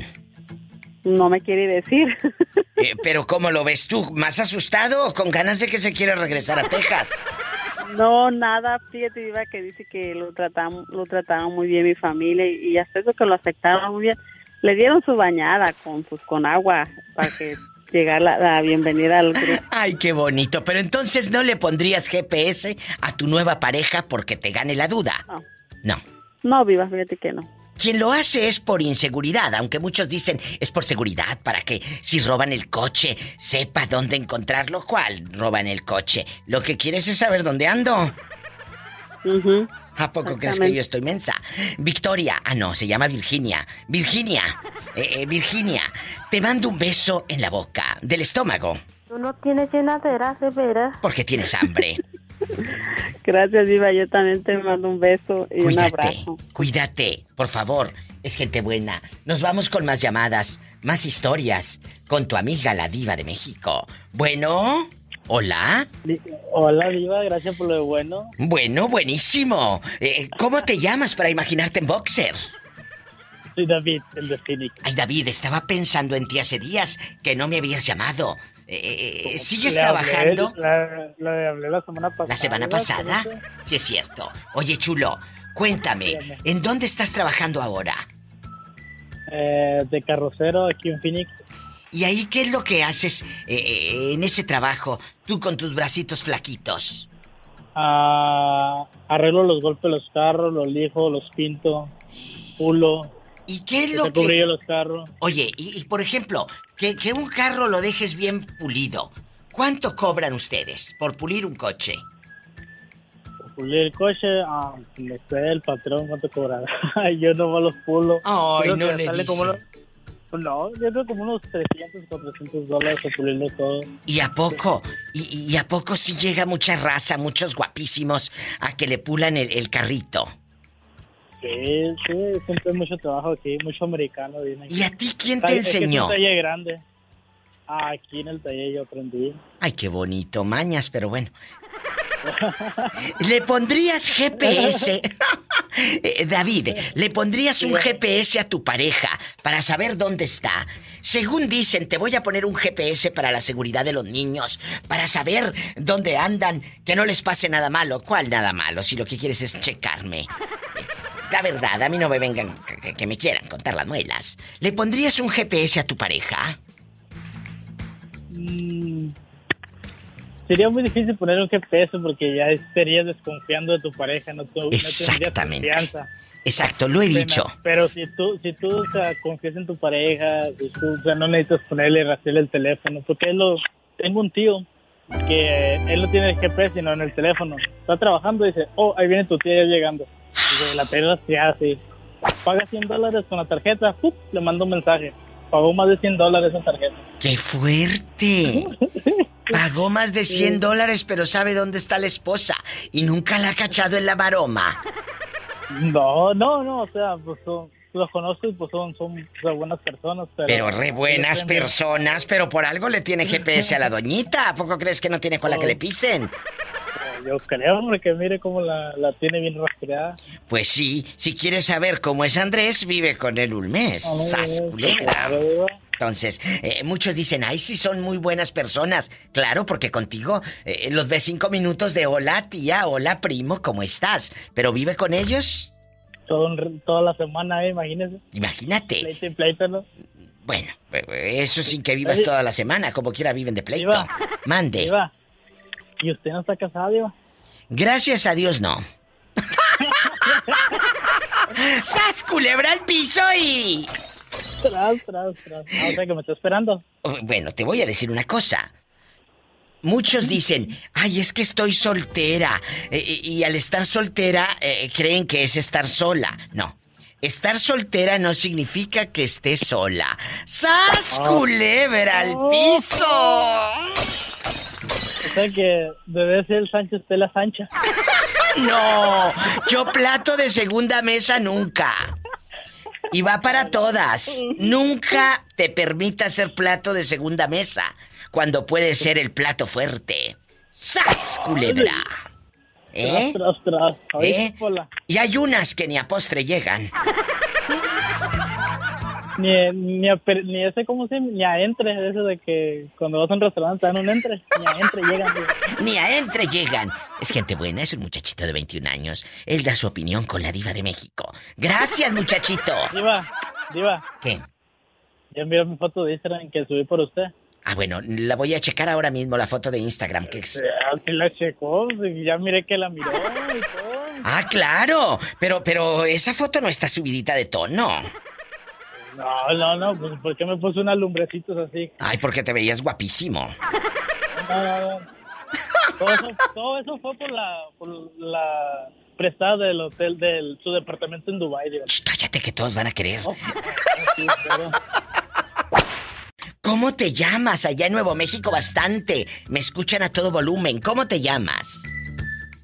No me quiere decir. Eh, pero ¿cómo lo ves tú? ¿Más asustado o con ganas de que se quiera regresar a Texas? No, nada, fíjate, iba que dice que lo trataban, lo trataban muy bien mi familia y, hasta eso que lo aceptaron muy bien. Le dieron su bañada con, sus, con agua para que llegar la, bienvenida al grupo. Ay, qué bonito. Pero entonces no le pondrías GPS a tu nueva pareja porque te gane la duda. No. No. No, viva, fíjate que no. Quien lo hace es por inseguridad, aunque muchos dicen es por seguridad, para que si roban el coche sepa dónde encontrarlo. ¿Cuál roban el coche? Lo que quieres es saber dónde ando. ¿A poco crees que yo estoy mensa? Victoria, ah no, se llama Virginia. Virginia, eh, eh, Virginia, te mando un beso en la boca, del estómago. Tú no tienes llenadera, de veras. Porque tienes hambre. Gracias, Viva. Yo también te mando un beso y un abrazo. Cuídate, por favor. Es gente buena. Nos vamos con más llamadas, más historias, con tu amiga la diva de México. Bueno. Hola. Hola, Diva, gracias por lo bueno. Bueno, buenísimo. Eh, ¿Cómo te llamas para imaginarte en boxer? Soy David, el de Phoenix. Ay, David, estaba pensando en ti hace días que no me habías llamado. Eh, eh, ¿Sigues trabajando? la, hablé la semana pasada. ¿La semana pasada? Sí, es cierto. Oye, chulo, cuéntame, ¿en dónde estás trabajando ahora? de carrocero aquí en Phoenix. ¿Y ahí qué es lo que haces eh, eh, en ese trabajo, tú con tus bracitos flaquitos? Ah, arreglo los golpes de los carros, los lijo, los pinto, pulo. ¿Y qué es lo que...? los carros. Oye, y, por ejemplo, que, un carro lo dejes bien pulido. ¿Cuánto cobran ustedes por pulir un coche? Por pulir el coche, ah, no sé, el patrón cuánto cobrará. Yo no me los pulo. Ay, no le dice. No, yo creo como unos 300, 400 dólares pulirlo todo. ¿Y a poco? ¿Y, a poco sí llega mucha raza, muchos guapísimos a que le pulan el, carrito? Sí, sí, siempre hay mucho trabajo aquí, mucho americano viene ¿Y a ti quién te enseñó? Es un taller grande. Ah, aquí en el taller yo aprendí. Ay, qué bonito, mañas, pero bueno. ¿Le pondrías GPS? Eh, David, ¿le pondrías un GPS a tu pareja para saber dónde está? según dicen, te voy a poner un GPS para la seguridad de los niños, para saber dónde andan, que no les pase nada malo. ¿Cuál nada malo? Si lo que quieres es checarme. La verdad, a mí no me vengan que, me quieran contar las muelas. ¿Le pondrías un GPS a tu pareja? Mm, sería muy difícil poner un GPS porque ya estarías desconfiando de tu pareja, no, tu, Exactamente. Exacto, lo he dicho. Pero si tú, si tú confías en tu pareja, no necesitas ponerle rastrearle el teléfono, porque él lo, tengo un tío que él no tiene el GPS sino en el teléfono. Está trabajando y dice, oh, ahí viene tu tía ya llegando. Y la tele ya así. Paga 100 dólares con la tarjeta, le mando un mensaje. Pagó más de 100 dólares esa tarjeta. ¡Qué fuerte! Pagó más de 100 dólares, pero sabe dónde está la esposa. Y nunca la ha cachado en la maroma. No, no, no, o sea, pues los conozco y pues son, son, buenas personas. Pero, pero re buenas personas, pero por algo le tiene GPS a la doñita. ¿A poco crees que no tiene cola que le pisen? Yo creo, porque mire cómo la, tiene bien rastreada. Pues sí, si quieres saber cómo es Andrés, vive con él un mes. Entonces, eh, muchos dicen, ay, sí son muy buenas personas. Claro, porque contigo eh, los ves cinco minutos de hola tía, hola primo, ¿cómo estás? Pero vive con ellos. Todo, toda la semana, ¿eh? imagínese. Imagínate. Pleito y pleito, ¿no? Bueno, eso sin que vivas toda la semana, como quiera viven de pleito. Mande. ¿Y usted no está casado, Gracias a Dios, no. ¡Sas, culebra al piso y... Tras, tras, tras. Ah, que me está esperando. Oh, bueno, te voy a decir una cosa. Muchos dicen, ay, es que estoy soltera. Eh, eh, y al estar soltera eh, creen que es estar sola. No. Estar soltera no significa que esté sola. ¡Sas, ah. culebra al piso! O sea que debe ser el Sánchez la Sancha. no, yo plato de segunda mesa nunca. Y va para todas. Nunca te permita ser plato de segunda mesa cuando puede ser el plato fuerte. ¡Sas, culebra! ¿Eh? Tras, tras, ¿Eh? Y hay unas que ni a postre llegan. Ni, ni, a, ni ese, ¿cómo se Ni a entre, eso de que cuando vas a un restaurante dan un entre. Ni a entre llegan. Ni a entre llegan. Es gente buena, es un muchachito de 21 años. Él da su opinión con la diva de México. Gracias, muchachito. Diva, diva. ¿Qué? Ya envió mi foto de Instagram que subí por usted. Ah, bueno, la voy a checar ahora mismo, la foto de Instagram. Que es... la checó, ya miré que la miró y todo. Ah, claro, pero, pero esa foto no está subidita de tono. No, no, no, pues ¿por qué me puso unas lumbrecitos así? Ay, porque te veías guapísimo. No, Todo eso, fue por la, por la prestada del hotel, de su departamento en Dubái. cállate que todos van a querer. Oh, ¿Cómo te llamas? Allá en Nuevo México bastante. Me escuchan a todo volumen. ¿Cómo te llamas?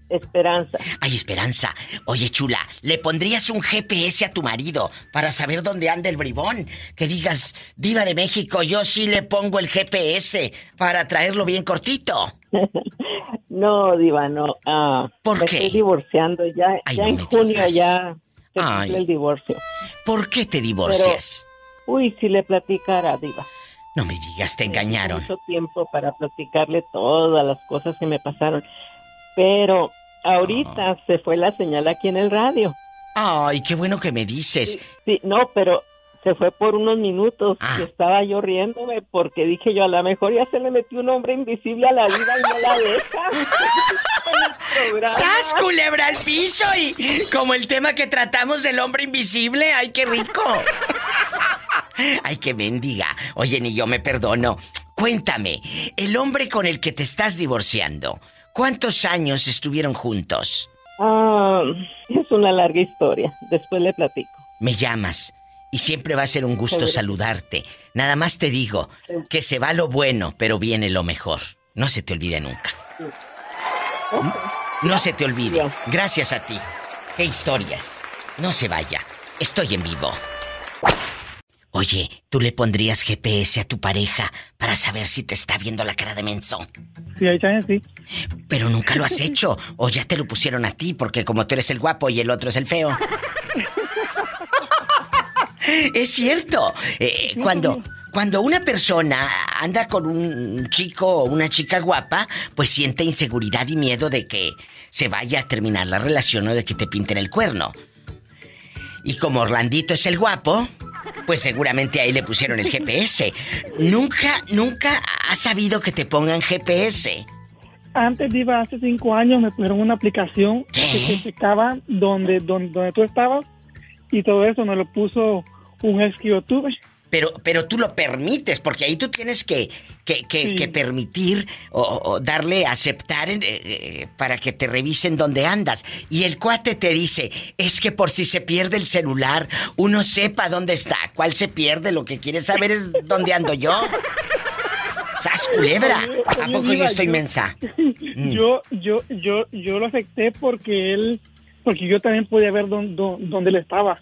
Esperanza. Ay, Esperanza. Oye, chula, ¿le pondrías un GPS a tu marido para saber dónde anda el bribón? Que digas, Diva de México, yo sí le pongo el GPS para traerlo bien cortito. no, Diva, no. Ah, ¿Por me qué? Estoy divorciando ya. ya en junio ya se el divorcio. ¿Por qué te divorcias? uy, si le platicara, Diva. No me digas, te engañaron. Mucho tiempo para platicarle todas las cosas que me pasaron. Pero ahorita se fue la señal aquí en el radio. Ay, qué bueno que me dices. Sí, no, pero se fue por unos minutos y ah. estaba yo riéndome porque dije yo a lo mejor ya se le metió un hombre invisible a la vida y no la deja. ¡Sas, culebra al piso! Y como el tema que tratamos del hombre invisible, ¡ay, qué rico! ¡Ay, qué mendiga! Oye, ni yo me perdono. Cuéntame, el hombre con el que te estás divorciando, ¿Cuántos años estuvieron juntos? Ah, es una larga historia. Después le platico. Me llamas y siempre va a ser un gusto saludarte. Nada más te digo que se va lo bueno, pero viene lo mejor. No se te olvide nunca. No se te olvide. Gracias a ti. Qué historias. No se vaya. Estoy en vivo. Oye, ¿tú le pondrías GPS a tu pareja para saber si te está viendo la cara de menso? Sí, ahí también sí. Pero nunca lo has hecho. O ya te lo pusieron a ti, porque como tú eres el guapo y el otro es el feo. es cierto. Eh, cuando, cuando una persona anda con un chico o una chica guapa, pues siente inseguridad y miedo de que se vaya a terminar la relación o de que te pinten el cuerno. Y como Orlandito es el guapo, pues seguramente ahí le pusieron el GPS. ¿Nunca, nunca has sabido que te pongan GPS? Antes iba hace cinco años me pusieron una aplicación que te checaba donde, donde, donde tú estabas y todo eso me lo puso un ex que yo tuve. Pero, pero tú lo permites, porque ahí tú tienes que, que, que, permitir o, darle aceptar eh, eh, para que te revisen dónde andas. Y el cuate te dice, es que por si se pierde el celular, uno sepa dónde está. ¿Cuál se pierde? Lo que quiere saber es dónde ando yo. ¡Sas culebra! ¿A poco yo estoy mensa? Mm. Yo, yo, yo, yo lo acepté porque él, porque yo también podía ver dónde, dónde él estaba.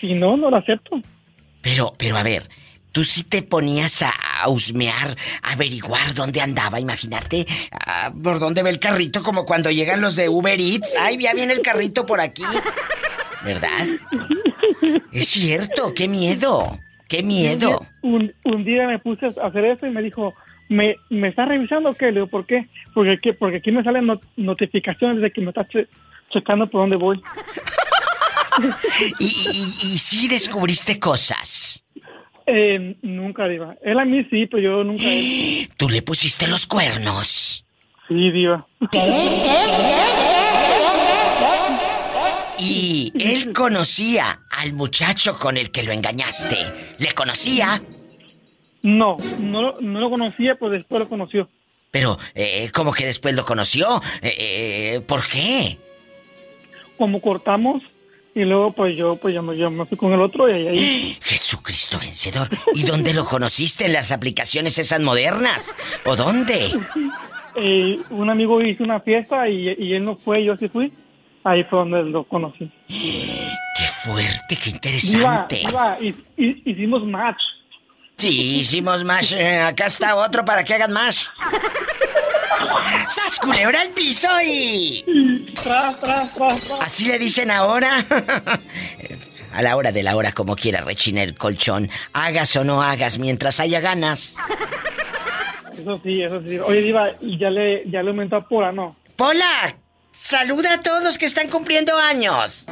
Si no, no lo acepto. Pero, pero a ver, tú sí te ponías a husmear, a averiguar dónde andaba, imagínate, por dónde ve el carrito, como cuando llegan los de Uber Eats. Ay, ya viene el carrito por aquí. ¿Verdad? Es cierto, qué miedo, qué miedo. Un, día me puse a hacer eso y me dijo, ¿me, me estás revisando qué? Le digo, ¿por qué? Porque aquí, porque aquí me salen notificaciones de que me estás checando por dónde voy. ¿Y, y, sí descubriste cosas? Eh, nunca, Diva. Él a mí sí, pero yo nunca. ¿Tú le pusiste los cuernos? Sí, Diva. Y él conocía al muchacho con el que lo engañaste. ¿Le conocía? No, no, no lo conocía, pues después lo conoció. Pero, eh, ¿cómo que después lo conoció? Eh, eh, ¿Por qué? Como cortamos, y luego pues yo pues ya me, fui con el otro y ahí... Jesucristo vencedor. ¿Y dónde lo conociste? ¿En las aplicaciones esas modernas? ¿O dónde? Eh, un amigo hizo una fiesta y, él no fue, yo sí fui. Ahí fue donde lo conocí. ¡Qué fuerte, qué interesante! hicimos match. Sí, hicimos match. Eh, acá está otro para que hagan más. ¡Sas culebra al piso y... Así le dicen ahora. A la hora de la hora, como quiera rechina el colchón. Hagas o no hagas, mientras haya ganas. Eso sí, eso sí. Oye, Diva, ya le, ya le aumentó a Pola, ¿no? ¡Pola! Saluda a todos que están cumpliendo años.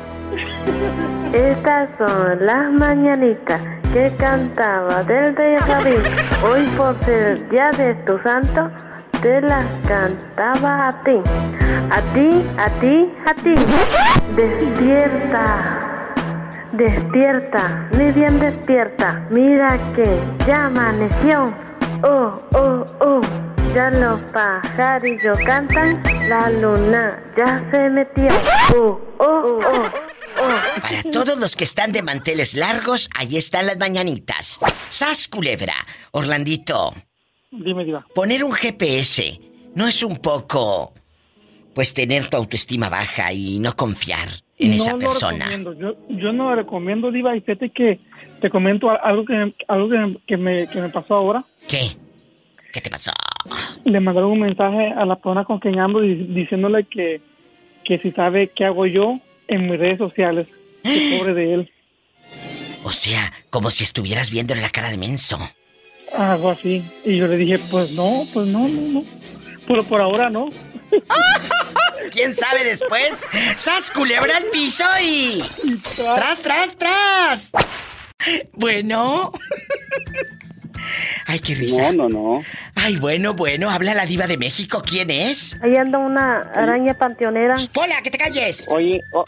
Estas son las mañanitas que cantaba del rey David. Hoy por ser el día de tu santo, te las cantaba a ti, a ti, a ti, a ti. Despierta, despierta, mi bien despierta. Mira que ya amaneció. Oh, oh, oh. Ya los pajarillos cantan, la luna ya se metió. Oh, oh, oh. Oh. Para todos los que están de manteles largos, ahí están las mañanitas. ¡Sas, culebra! Orlandito. Dime, Poner un GPS no es un poco, pues, tener tu autoestima baja y no confiar en esa persona. Yo, yo no lo recomiendo, Diva, y fíjate que te comento algo que, algo que, me, que me pasó ahora. ¿Qué? ¿Qué te pasó? Le mandaron un mensaje a la persona con quien ando diciéndole que, que si sabe qué hago yo en mis redes sociales. Que pobre de él. O sea, como si estuvieras viéndole la cara de menso. Algo así. Y yo le dije, pues no, pues no, no, no. Pero por ahora no. ¿Quién sabe después? ¡Sas culebra al piso y. ¡Tras, tras, tras! Bueno. Ay, qué risa. No, no, no. Ay, bueno, bueno, habla la diva de México. ¿Quién es? Ahí anda una araña panteonera. ¡Pola, que te calles! Oye, oh,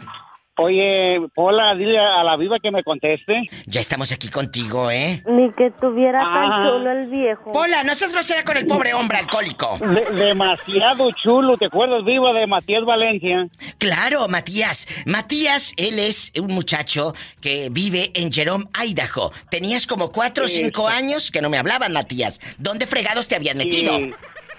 Oye, Pola, dile a la viva que me conteste. Ya estamos aquí contigo, ¿eh? Ni que tuviera tan chulo el viejo. Pola, no seas grosera con el pobre hombre alcohólico. demasiado chulo, ¿te acuerdas, viva, de Matías Valencia? Claro, Matías. Matías, él es un muchacho que vive en Jerome, Idaho. Tenías como cuatro o cinco años que no me hablaban, Matías. ¿Dónde fregados te habían metido?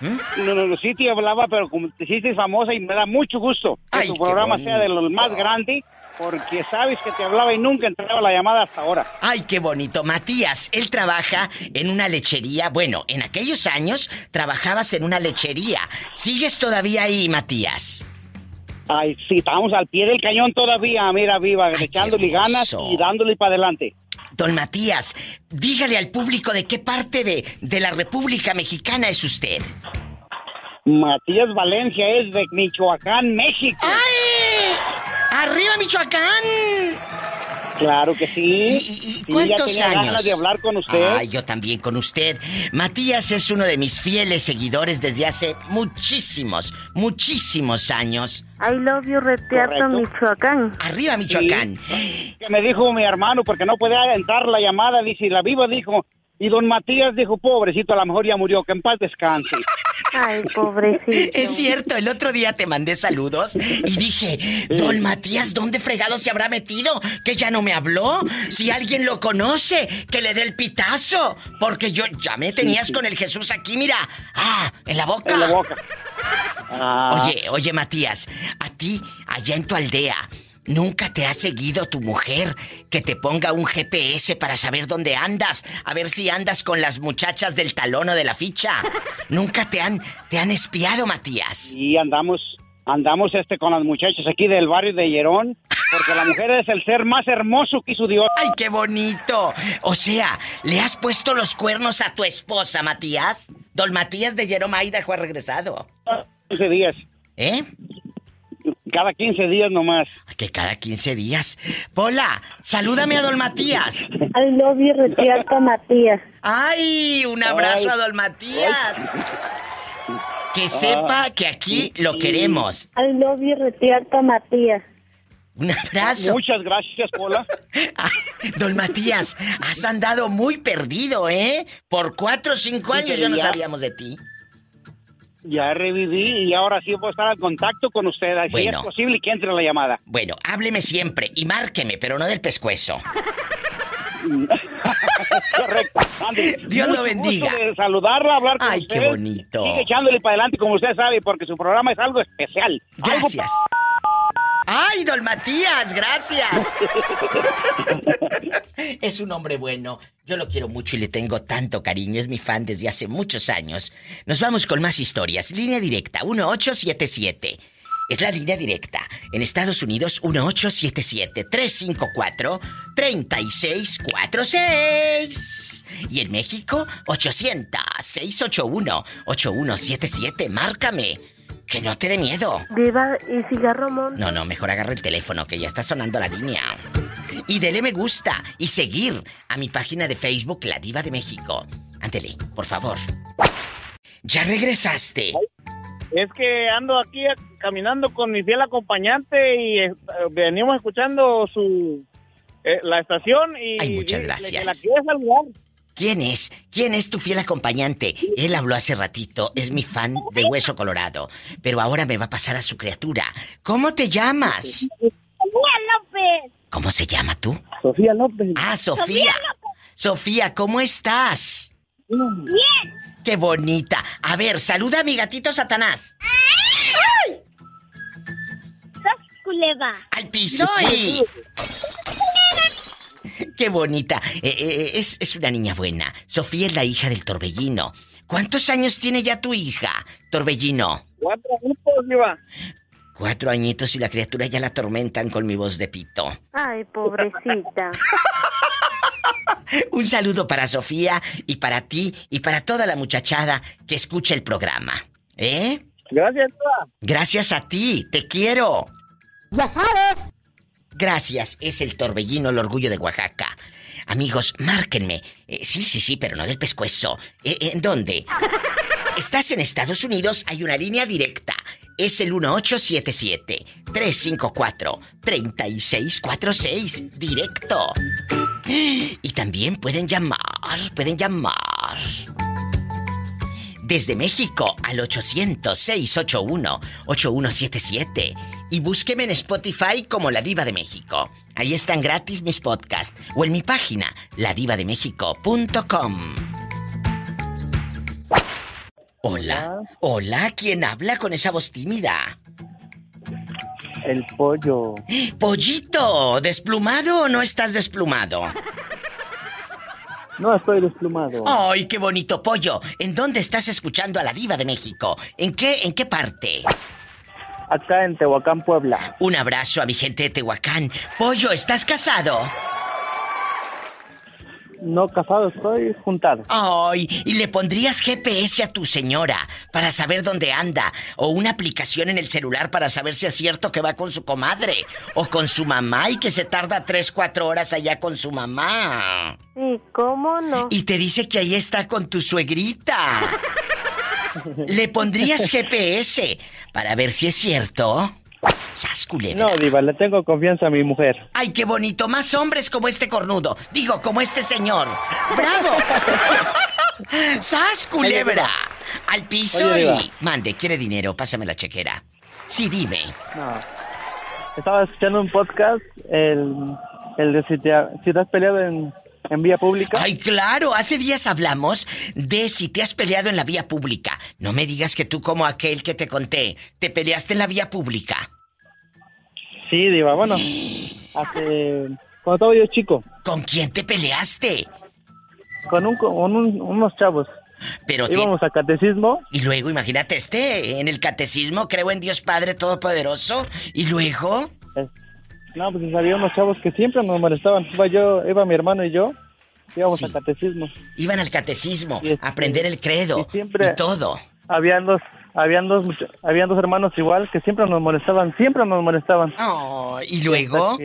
No, no, no, sí te hablaba, pero como te hiciste famosa y me da mucho gusto que tu programa sea de los más grandes, porque sabes que te hablaba y nunca entraba la llamada hasta ahora. Ay, qué bonito. Matías, él trabaja en una lechería. Bueno, en aquellos años trabajabas en una lechería. ¿Sigues todavía ahí, Matías? Ay, sí, estamos al pie del cañón todavía, mira, viva, echándole ganas y dándole para adelante. Don Matías, dígale al público de qué parte de, de la República Mexicana es usted. Matías Valencia es de Michoacán, México. ¡Ay! ¡Arriba Michoacán! Claro que sí. ¿Y, cuántos ya años? Ganas de hablar con usted. Ay, yo también con usted. Matías es uno de mis fieles seguidores desde hace muchísimos, muchísimos años. I love you, Retiarto, Michoacán. Arriba, Michoacán. Que me dijo mi hermano, porque no podía entrar la llamada, dice, la viva dijo, y don Matías dijo, pobrecito, a lo mejor ya murió, que en paz descanse. Ay, pobrecito. Es cierto, el otro día te mandé saludos y dije, don Matías, ¿dónde fregado se habrá metido? Que ya no me habló. Si alguien lo conoce, que le dé el pitazo. Porque yo ya me tenías con el Jesús aquí, mira. Ah, en la boca. En la boca. Oye, oye, Matías, a ti, allá en tu aldea, ¿Nunca te ha seguido tu mujer que te ponga un GPS para saber dónde andas? A ver si andas con las muchachas del talón o de la ficha. ¿Nunca te han, te han espiado, Matías? Y andamos, andamos este con las muchachas aquí del barrio de Llerón. Porque la mujer es el ser más hermoso que su Dios. ¡Ay, qué bonito! O sea, ¿le has puesto los cuernos a tu esposa, Matías? Don Matías de Llerón Aida ha regresado. 15 días. ¿Eh? Cada 15 días nomás. Que cada 15 días. Pola, salúdame a Don Matías. I love you, Retiarto Matías. ¡Ay! Un abrazo a Don Matías. Que sepa que aquí lo queremos. I love you, Retiarto Matías. Un abrazo. Muchas gracias, Pola. Don Matías, has andado muy perdido, ¿eh? Por cuatro o cinco años ya no sabíamos de ti. Ya reviví y ahora sí puedo estar en contacto con usted. Si es posible que entre la llamada. Bueno, hábleme siempre y márqueme, pero no del pescuezo. Correcto. Dios lo bendiga. de saludarla, hablar con Ay, qué bonito. Sigue echándole para adelante, como usted sabe, porque su programa es algo especial. Gracias. ¡Ay, don Matías! ¡Gracias! es un hombre bueno. Yo lo quiero mucho y le tengo tanto cariño. Es mi fan desde hace muchos años. Nos vamos con más historias. Línea directa 1877. Es la línea directa. En Estados Unidos 1877-354-3646. Y en México 800-681-8177. Márcame. Que no te dé miedo. Viva y cigarro No, no, mejor agarra el teléfono que ya está sonando la línea. Y dele me gusta y seguir a mi página de Facebook La Diva de México. Ándele, por favor. ¿Ya regresaste? Es que ando aquí caminando con mi fiel acompañante y eh, venimos escuchando su eh, la estación y Ay, muchas gracias. la quiero saludar. ¿Quién es? ¿Quién es tu fiel acompañante? Él habló hace ratito, es mi fan de Hueso Colorado, pero ahora me va a pasar a su criatura. ¿Cómo te llamas? Sofía López. ¿Cómo se llama tú? Sofía López. Ah, Sofía. Sofía, ¿cómo estás? Bien. Qué bonita. A ver, saluda a mi gatito Satanás. ¡Ay! Sos culeva. Al piso y... Qué bonita. Eh, eh, es, es, una niña buena. Sofía es la hija del torbellino. ¿Cuántos años tiene ya tu hija, torbellino? Cuatro añitos, Iba. Cuatro añitos y la criatura ya la atormentan con mi voz de pito. Ay, pobrecita. Un saludo para Sofía y para ti y para toda la muchachada que escucha el programa. ¿Eh? Gracias, Gracias a ti, te quiero. Ya sabes. Gracias, es el torbellino, el orgullo de Oaxaca. Amigos, márquenme. Eh, sí, sí, sí, pero no del pescuezo. Eh, ¿En dónde? Estás en Estados Unidos, hay una línea directa. Es el 1877-354-3646. Directo. Y también pueden llamar, pueden llamar. Desde México al 800-681-8177. Y búsqueme en Spotify como La Diva de México. Ahí están gratis mis podcasts. O en mi página, ladivademéxico.com. Hola. Hola, ¿quién habla con esa voz tímida? El pollo. Pollito, ¿desplumado o no estás desplumado? No estoy desplumado. ¡Ay, qué bonito pollo! ¿En dónde estás escuchando a la diva de México? ¿En qué, en qué parte? Acá en Tehuacán, Puebla. Un abrazo a mi gente de Tehuacán. Pollo, ¿estás casado? No casado, estoy juntado. Ay, ¿y le pondrías GPS a tu señora para saber dónde anda? ¿O una aplicación en el celular para saber si es cierto que va con su comadre? ¿O con su mamá y que se tarda tres, cuatro horas allá con su mamá? Sí, ¿cómo no? Y te dice que ahí está con tu suegrita. ¿Le pondrías GPS para ver si es cierto? ¡Sas, No, Diva, le tengo confianza a mi mujer. ¡Ay, qué bonito! Más hombres como este cornudo. Digo, como este señor. ¡Bravo! ¡Sas, culebra! Al piso y... Mande, ¿quiere dinero? Pásame la chequera. Sí, dime. No. Estaba escuchando un podcast, el, el de si te, si te has peleado en en vía pública? Ay, claro, hace días hablamos de si te has peleado en la vía pública. No me digas que tú como aquel que te conté, te peleaste en la vía pública. Sí, Diva, bueno, hace... cuando estaba yo chico. ¿Con quién te peleaste? Con, un, con unos chavos. Pero íbamos a catecismo. Y luego, imagínate, este, en el catecismo creo en Dios Padre Todopoderoso. ¿Y luego? No, pues había unos chavos que siempre nos molestaban. Iba yo, iba mi hermano y yo, íbamos al catecismo. Iban al catecismo, a este, aprender el credo y, siempre todo. Habían dos, habían dos, habían dos hermanos igual que siempre nos molestaban, siempre nos molestaban. Oh, ¿y luego?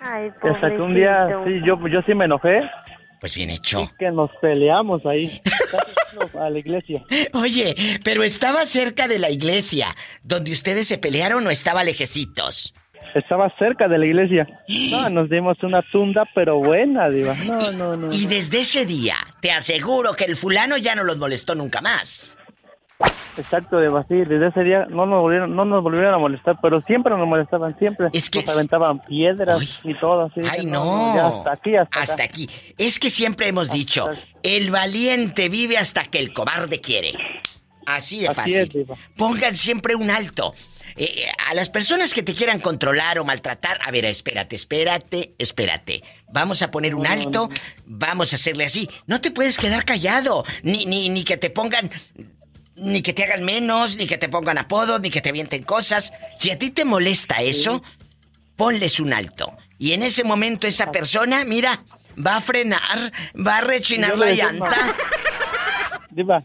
hasta que un día, sí, yo, yo sí me enojé. Pues bien hecho. que nos peleamos ahí, a la iglesia. Oye, pero estaba cerca de la iglesia, donde ustedes se pelearon o estaba lejecitos. Estaba cerca de la iglesia. No, nos dimos una tunda, pero buena, diva. No, no, no. Y desde ese día, te aseguro que el fulano ya no los molestó nunca más. Exacto, Diva, sí, desde ese día no nos volvieron, no nos volvieron a molestar, pero siempre nos molestaban, siempre. Es que nos aventaban piedras y todo así. Ay, no. hasta aquí, hasta, hasta aquí. Es que siempre hemos dicho, el valiente vive hasta que el cobarde quiere. Así de fácil. Pongan siempre un alto. Eh, a las personas que te quieran controlar o maltratar, a ver, espérate, espérate, espérate. Vamos a poner un alto, vamos a hacerle así. No te puedes quedar callado, ni, ni, ni que te pongan ni que te hagan menos, ni que te pongan apodos, ni que te avienten cosas. Si a ti te molesta eso, ponles un alto. Y en ese momento esa persona, mira, va a frenar, va a rechinar la llanta. Diva.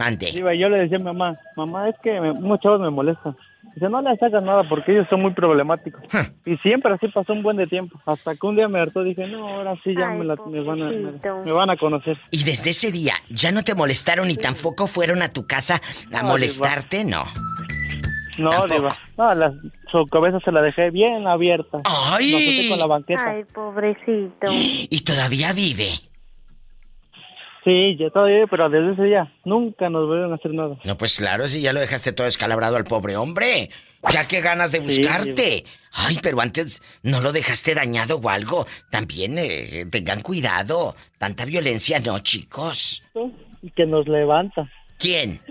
Mande. Diva, yo le decía a mi mamá, mamá, es que muchos chavos me molestan. Dice, no le hagas nada porque ellos son muy problemáticos. Y siempre así pasó un buen de tiempo. Hasta que un día me hartó dije, no, ahora sí ya me, van a, me, van a conocer. Y desde ese día, ¿ya no te molestaron y tampoco fueron a tu casa a molestarte? No. No, Diva. No, la, su cabeza se la dejé bien abierta. ¡Ay! con la banqueta. Ay, pobrecito. ¿Y todavía vive? Sí, ya todavía, pero desde ese día nunca nos volvieron a hacer nada. No, pues claro, si ya lo dejaste todo escalabrado al pobre hombre. Ya que ganas de buscarte. Ay, pero antes no lo dejaste dañado o algo. También eh, tengan cuidado. Tanta violencia no, chicos. Y que nos levanta. ¿Quién?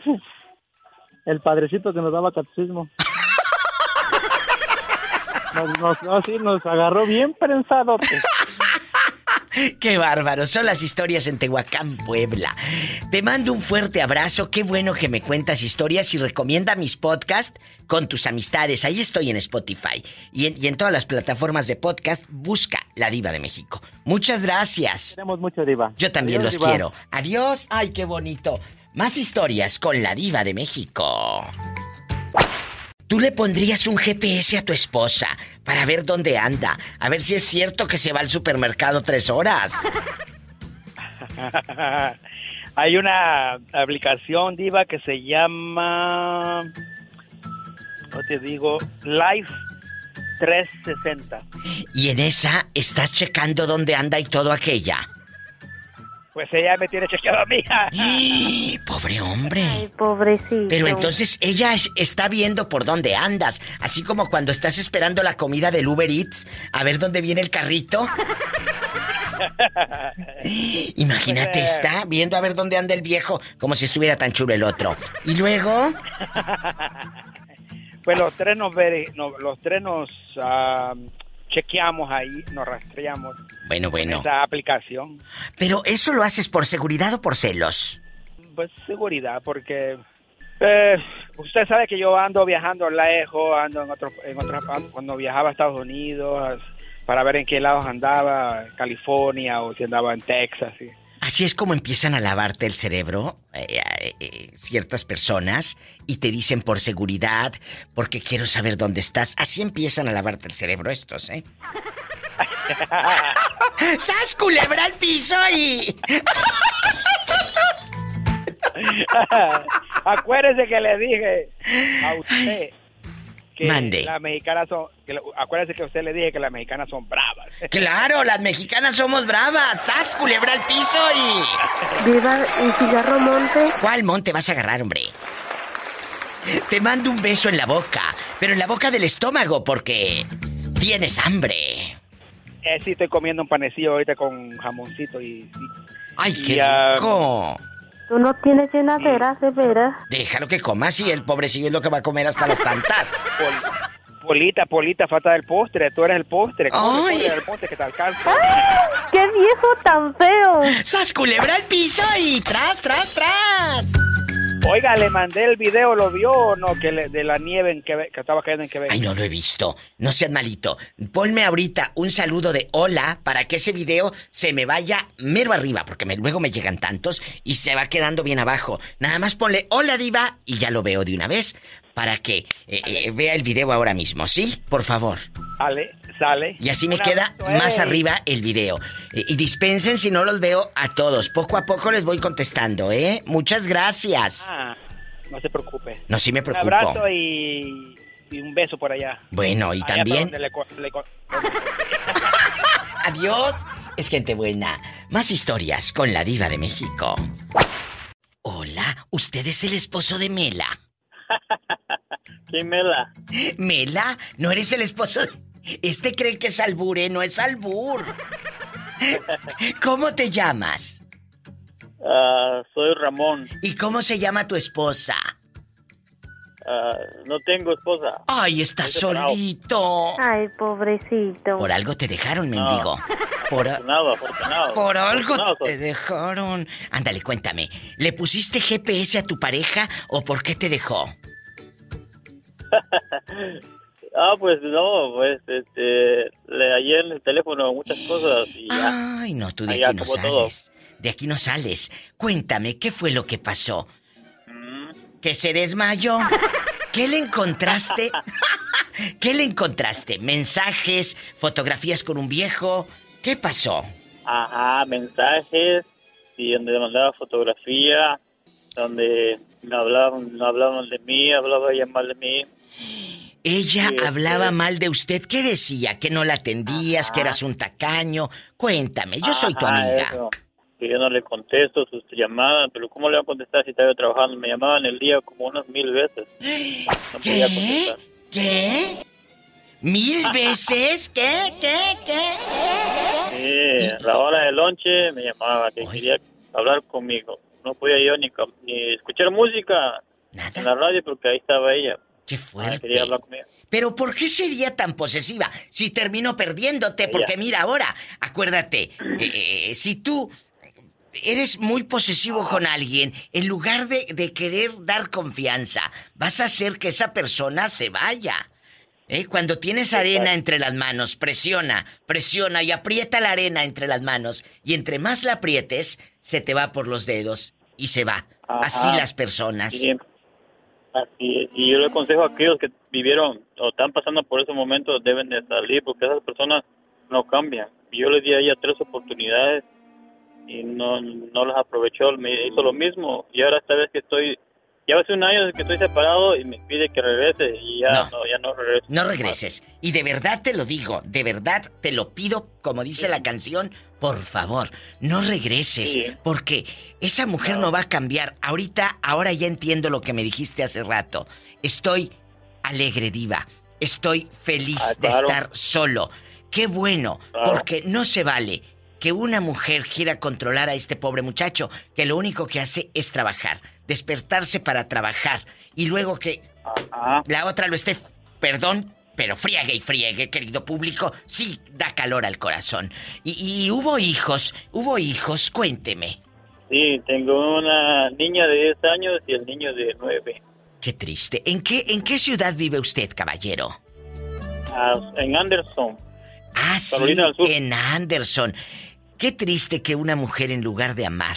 El padrecito que nos daba catecismo. nos, nos, nos agarró bien prensado. Qué bárbaro, son las historias en Tehuacán, Puebla. Te mando un fuerte abrazo, qué bueno que me cuentas historias y recomienda mis podcasts con tus amistades. Ahí estoy en Spotify y en, todas las plataformas de podcast, busca La Diva de México. Muchas gracias. Tenemos mucho, Diva. Yo también los quiero. Adiós. Ay, qué bonito. Más historias con La Diva de México. ¿Tú le pondrías un GPS a tu esposa para ver dónde anda? A ver si es cierto que se va al supermercado tres horas. Hay una aplicación diva que se llama, no te digo, Life 360. Y en esa estás checando dónde anda y todo aquella pues ella me tiene chequeado a mí. Pobre hombre. Ay, pobrecito. Pero entonces ella está viendo por dónde andas, así como cuando estás esperando la comida del Uber Eats, a ver dónde viene el carrito. Imagínate, está viendo a ver dónde anda el viejo, como si estuviera tan chulo el otro. Y luego. pues los tres nos, los tres nos ah, chequeamos ahí, nos rastreamos. Bueno, bueno. Esa aplicación. Pero eso lo haces por seguridad o por celos? Pues seguridad, porque eh, usted sabe que yo ando viajando lejos, ando en otros, en cuando viajaba a Estados Unidos, para ver en qué lados andaba, California o si andaba en Texas. Así es como empiezan a lavarte el cerebro eh, eh, eh, ciertas personas y te dicen por seguridad, porque quiero saber dónde estás. Así empiezan a lavarte el cerebro estos, ¿eh? ¡Sas culebra al piso y! Acuérdese que le dije a usted que Mande. las mexicanas son. Que, acuérdese que usted le dije que las mexicanas son bravas. Claro, las mexicanas somos bravas. ¡Sas culebra al piso y! Viva y cigarro monte. ¿Cuál monte vas a agarrar, hombre? Te mando un beso en la boca, pero en la boca del estómago porque tienes hambre. Eh, sí, estoy comiendo un panecillo ahorita con jamoncito y... ¡Ay, qué rico! Tú no tienes llenadera, de veras. Déjalo que coma, si el pobrecillo es lo que va a comer hasta las tantas. Polita, Polita, falta del postre. Tú eres el postre. ¿Cómo Ay. el postre que te alcanza? ¡Qué viejo tan feo! ¡Sas culebra al piso y tras, tras, tras! Oiga, le mandé el video, ¿lo vio o no? Que le- de la nieve en Quebec, que estaba cayendo en Quebec. Ay, no lo he visto. No seas malito. Ponme ahorita un saludo de hola para que ese video se me vaya mero arriba, porque luego me llegan tantos y se va quedando bien abajo. Nada más ponle hola diva y ya lo veo de una vez para que eh, eh, vea el video ahora mismo, ¿sí? Por favor. Sale, sale. Y así me queda abrazo, más eh. arriba el video. Eh, y dispensen si no los veo a todos. Poco a poco les voy contestando, ¿eh? Muchas gracias. Ah, no se preocupe. No, sí me preocupo. Un abrazo y, y un beso por allá. Bueno, y Allá también... le Adiós. Es gente buena. Más historias con la diva de México. Hola, ¿usted es el esposo de Mela? ¿Quién Mela? ¿Mela? ¿No eres el esposo de... Este cree que es albur, ¿eh? No es albur. ¿Cómo te llamas? Ah, soy Ramón. ¿Y cómo se llama tu esposa? Ah, no tengo esposa. Ay, estás solito. Ay, pobrecito. Por algo te dejaron, mendigo. Por, a- Afortunado, afortunado. por algo Afortunado te dejaron. Ándale, cuéntame. ¿Le pusiste GPS a tu pareja o por qué te dejó? Ah, pues no, pues este, le hallé en el teléfono muchas cosas y ya. Ay, no, tú de aquí no todo. sales. De aquí no sales. Cuéntame, ¿qué fue lo que pasó? Mm. ¿Que se desmayó? ¿Qué le encontraste? ¿Qué le encontraste? ¿Mensajes? ¿Fotografías con un viejo? ¿Qué pasó? Ajá, mensajes y donde me mandaba fotografía, donde me hablaban, me hablaban de mí, hablaba ella mal de mí. Ella Sí, hablaba mal de usted. ¿Qué decía? ¿Que no la atendías? ¿Que eras un tacaño? Cuéntame, yo soy tu amiga. eso, que yo no le contesto sus llamadas, pero ¿cómo le voy a contestar si estaba trabajando? Me llamaban el día como unas mil veces. No podía contestar. ¿Qué? ¿Mil veces? ¿Qué? ¿Qué? ¿Qué? Sí, a la hora del lonche me llamaba, que quería hablar conmigo. No podía yo ni, ni escuchar música en la radio porque ahí estaba ella. Qué fuerte. Quería hablar conmigo. Pero ¿por qué sería tan posesiva si terminó perdiéndote? Porque mira ahora, acuérdate, eh, eh, si tú eres muy posesivo con alguien, en lugar de, de querer dar confianza, vas a hacer que esa persona se vaya. ¿Eh? Cuando tienes arena entre las manos, presiona, presiona y aprieta la arena entre las manos. Y entre más la aprietes, se te va por los dedos y se va. Así las personas. Sí, así es. Y yo le aconsejo a aquellos que vivieron o están pasando por esos momentos deben de salir porque esas personas no cambian. Yo le di a ella tres oportunidades y no, no las aprovechó, me hizo lo mismo y ahora esta vez que estoy, ya hace un año que estoy separado y me pide que regrese y ya No. no, ya no regreso. No regreses. Y de verdad te lo digo, de verdad te lo pido, como dice la canción, por favor, no regreses, Sí. porque esa mujer no. va a cambiar. Ahorita, ahora ya entiendo lo que me dijiste hace rato. Estoy alegre, diva. Estoy feliz Ah, de estar solo. Qué bueno, Claro. porque no se vale que una mujer quiera controlar a este pobre muchacho, que lo único que hace es trabajar, despertarse para trabajar, y luego que la otra lo esté, perdón, pero friegue y friegue, querido público, sí da calor al corazón. Y, y hubo hijos, hubo hijos, cuénteme. Sí, tengo una niña de 10 años y el niño de 9. Qué triste. ¿En qué, en qué ciudad vive usted, caballero? Ah, en Anderson. Ah, sí, en Anderson. Qué triste que una mujer en lugar de amar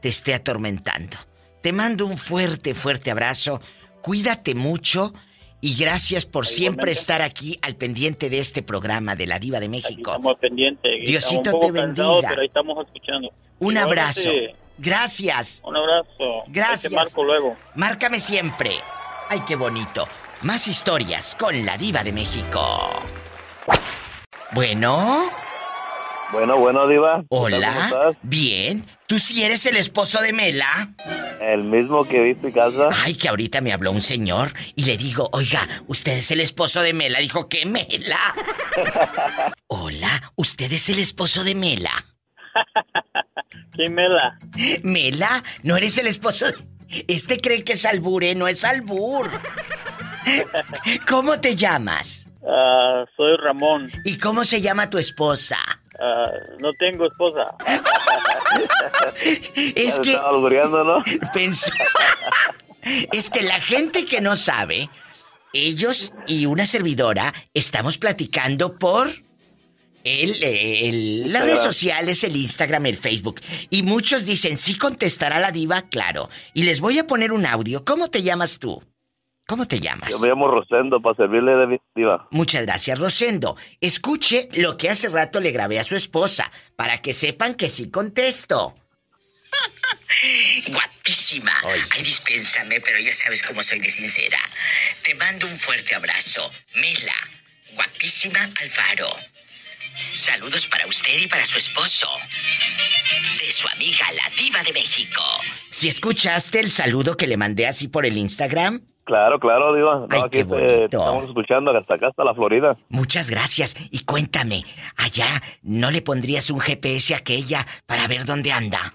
te esté atormentando. Te mando un fuerte, fuerte abrazo. Cuídate mucho y gracias por siempre estar aquí al pendiente de este programa de la Diva de México. estamos pendientes. Diosito te bendiga. Pero estamos escuchando. Un abrazo. Gracias. Un abrazo. Gracias. marco luego. Márcame siempre. Ay, qué bonito. Más historias con la Diva de México. Bueno. Bueno, bueno, Diva. Hola. Bien. ¿Tú sí eres el esposo de Mela? El mismo que vi en casa. Ay, que ahorita me habló un señor y le digo, oiga, ¿usted es el esposo de Mela? Dijo, ¿qué Mela? Hola, ¿usted es el esposo de Mela? ¿Quién Mela? ¿Mela? ¿No eres el esposo de... Este cree que es albur, ¿eh? No es albur. ¿Cómo te llamas? Ah, soy Ramón. ¿Y cómo se llama tu esposa? Ah, no tengo esposa. es que. ¿no? Pensó. es que la gente que no sabe, ellos y una servidora estamos platicando por. El, las redes sociales, el Instagram, el Facebook. Y muchos dicen, sí contestará la diva, claro. Y les voy a poner un audio. ¿Cómo te llamas tú? ¿Cómo te llamas? Yo me llamo Rosendo para servirle de diva. Muchas gracias, Rosendo. Escuche lo que hace rato le grabé a su esposa, para que sepan que sí contesto. Guapísima. Ay, dispénsame, pero ya sabes cómo soy de sincera. Te mando un fuerte abrazo. Mela, guapísima Alfaro. Saludos para usted y para su esposo. De su amiga, la diva de México. ¿Si escuchaste el saludo que le mandé así por el Instagram? Claro, claro, Diva. No, aquí estamos escuchando hasta acá, hasta la Florida. Muchas gracias. Y cuéntame, allá no le pondrías un GPS a aquella para ver dónde anda.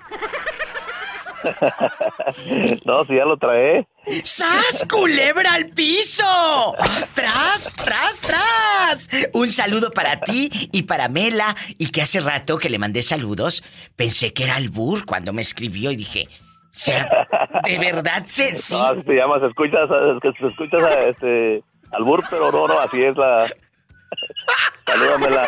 no, si ya lo trae. ¡Sas, culebra al piso! ¡Tras, tras, tras! Un saludo para ti y para Mela. Y que hace rato que le mandé saludos, pensé que era Albur cuando me escribió y dije, sea, de verdad se sí. No, se llama, se escucha, se escucha este albur, pero no, no, así es la. Salúdamela.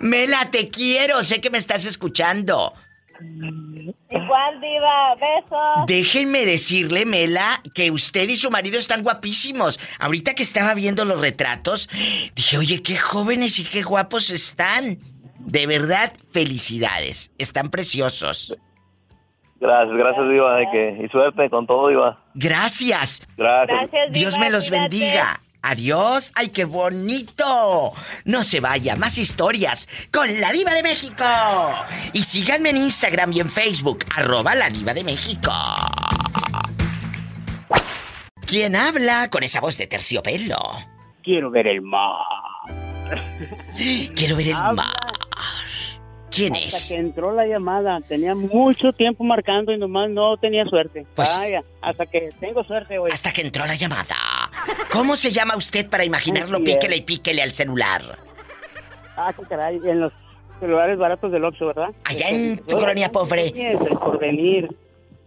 Mela, te quiero, sé que me estás escuchando. Igual, Diva, besos. Déjenme decirle, Mela, que usted y su marido están guapísimos. Ahorita que estaba viendo los retratos, dije, oye, qué jóvenes y qué guapos están. De verdad, felicidades. Están preciosos. Gracias, gracias, Diva. y suerte con todo, Diva. Gracias. Gracias. Dios me los bendiga. Adiós. ¡Ay, qué bonito! No se vaya, más historias con la Diva de México. Y síganme en Instagram y en Facebook, arroba la Diva de México. ¿Quién habla con esa voz de terciopelo? Quiero ver el mar. Quiero ver el mar. ¿Quién es? Hasta que entró la llamada. Tenía mucho tiempo marcando y nomás no tenía suerte. Pues, Vaya, hasta que tengo suerte hoy. Hasta que entró la llamada. ¿Cómo se llama usted para imaginarlo? píquele y píquele al celular. Ah, qué caray. En los celulares baratos del Oxxo, ¿verdad? Allá en tu colonia pobre. el porvenir.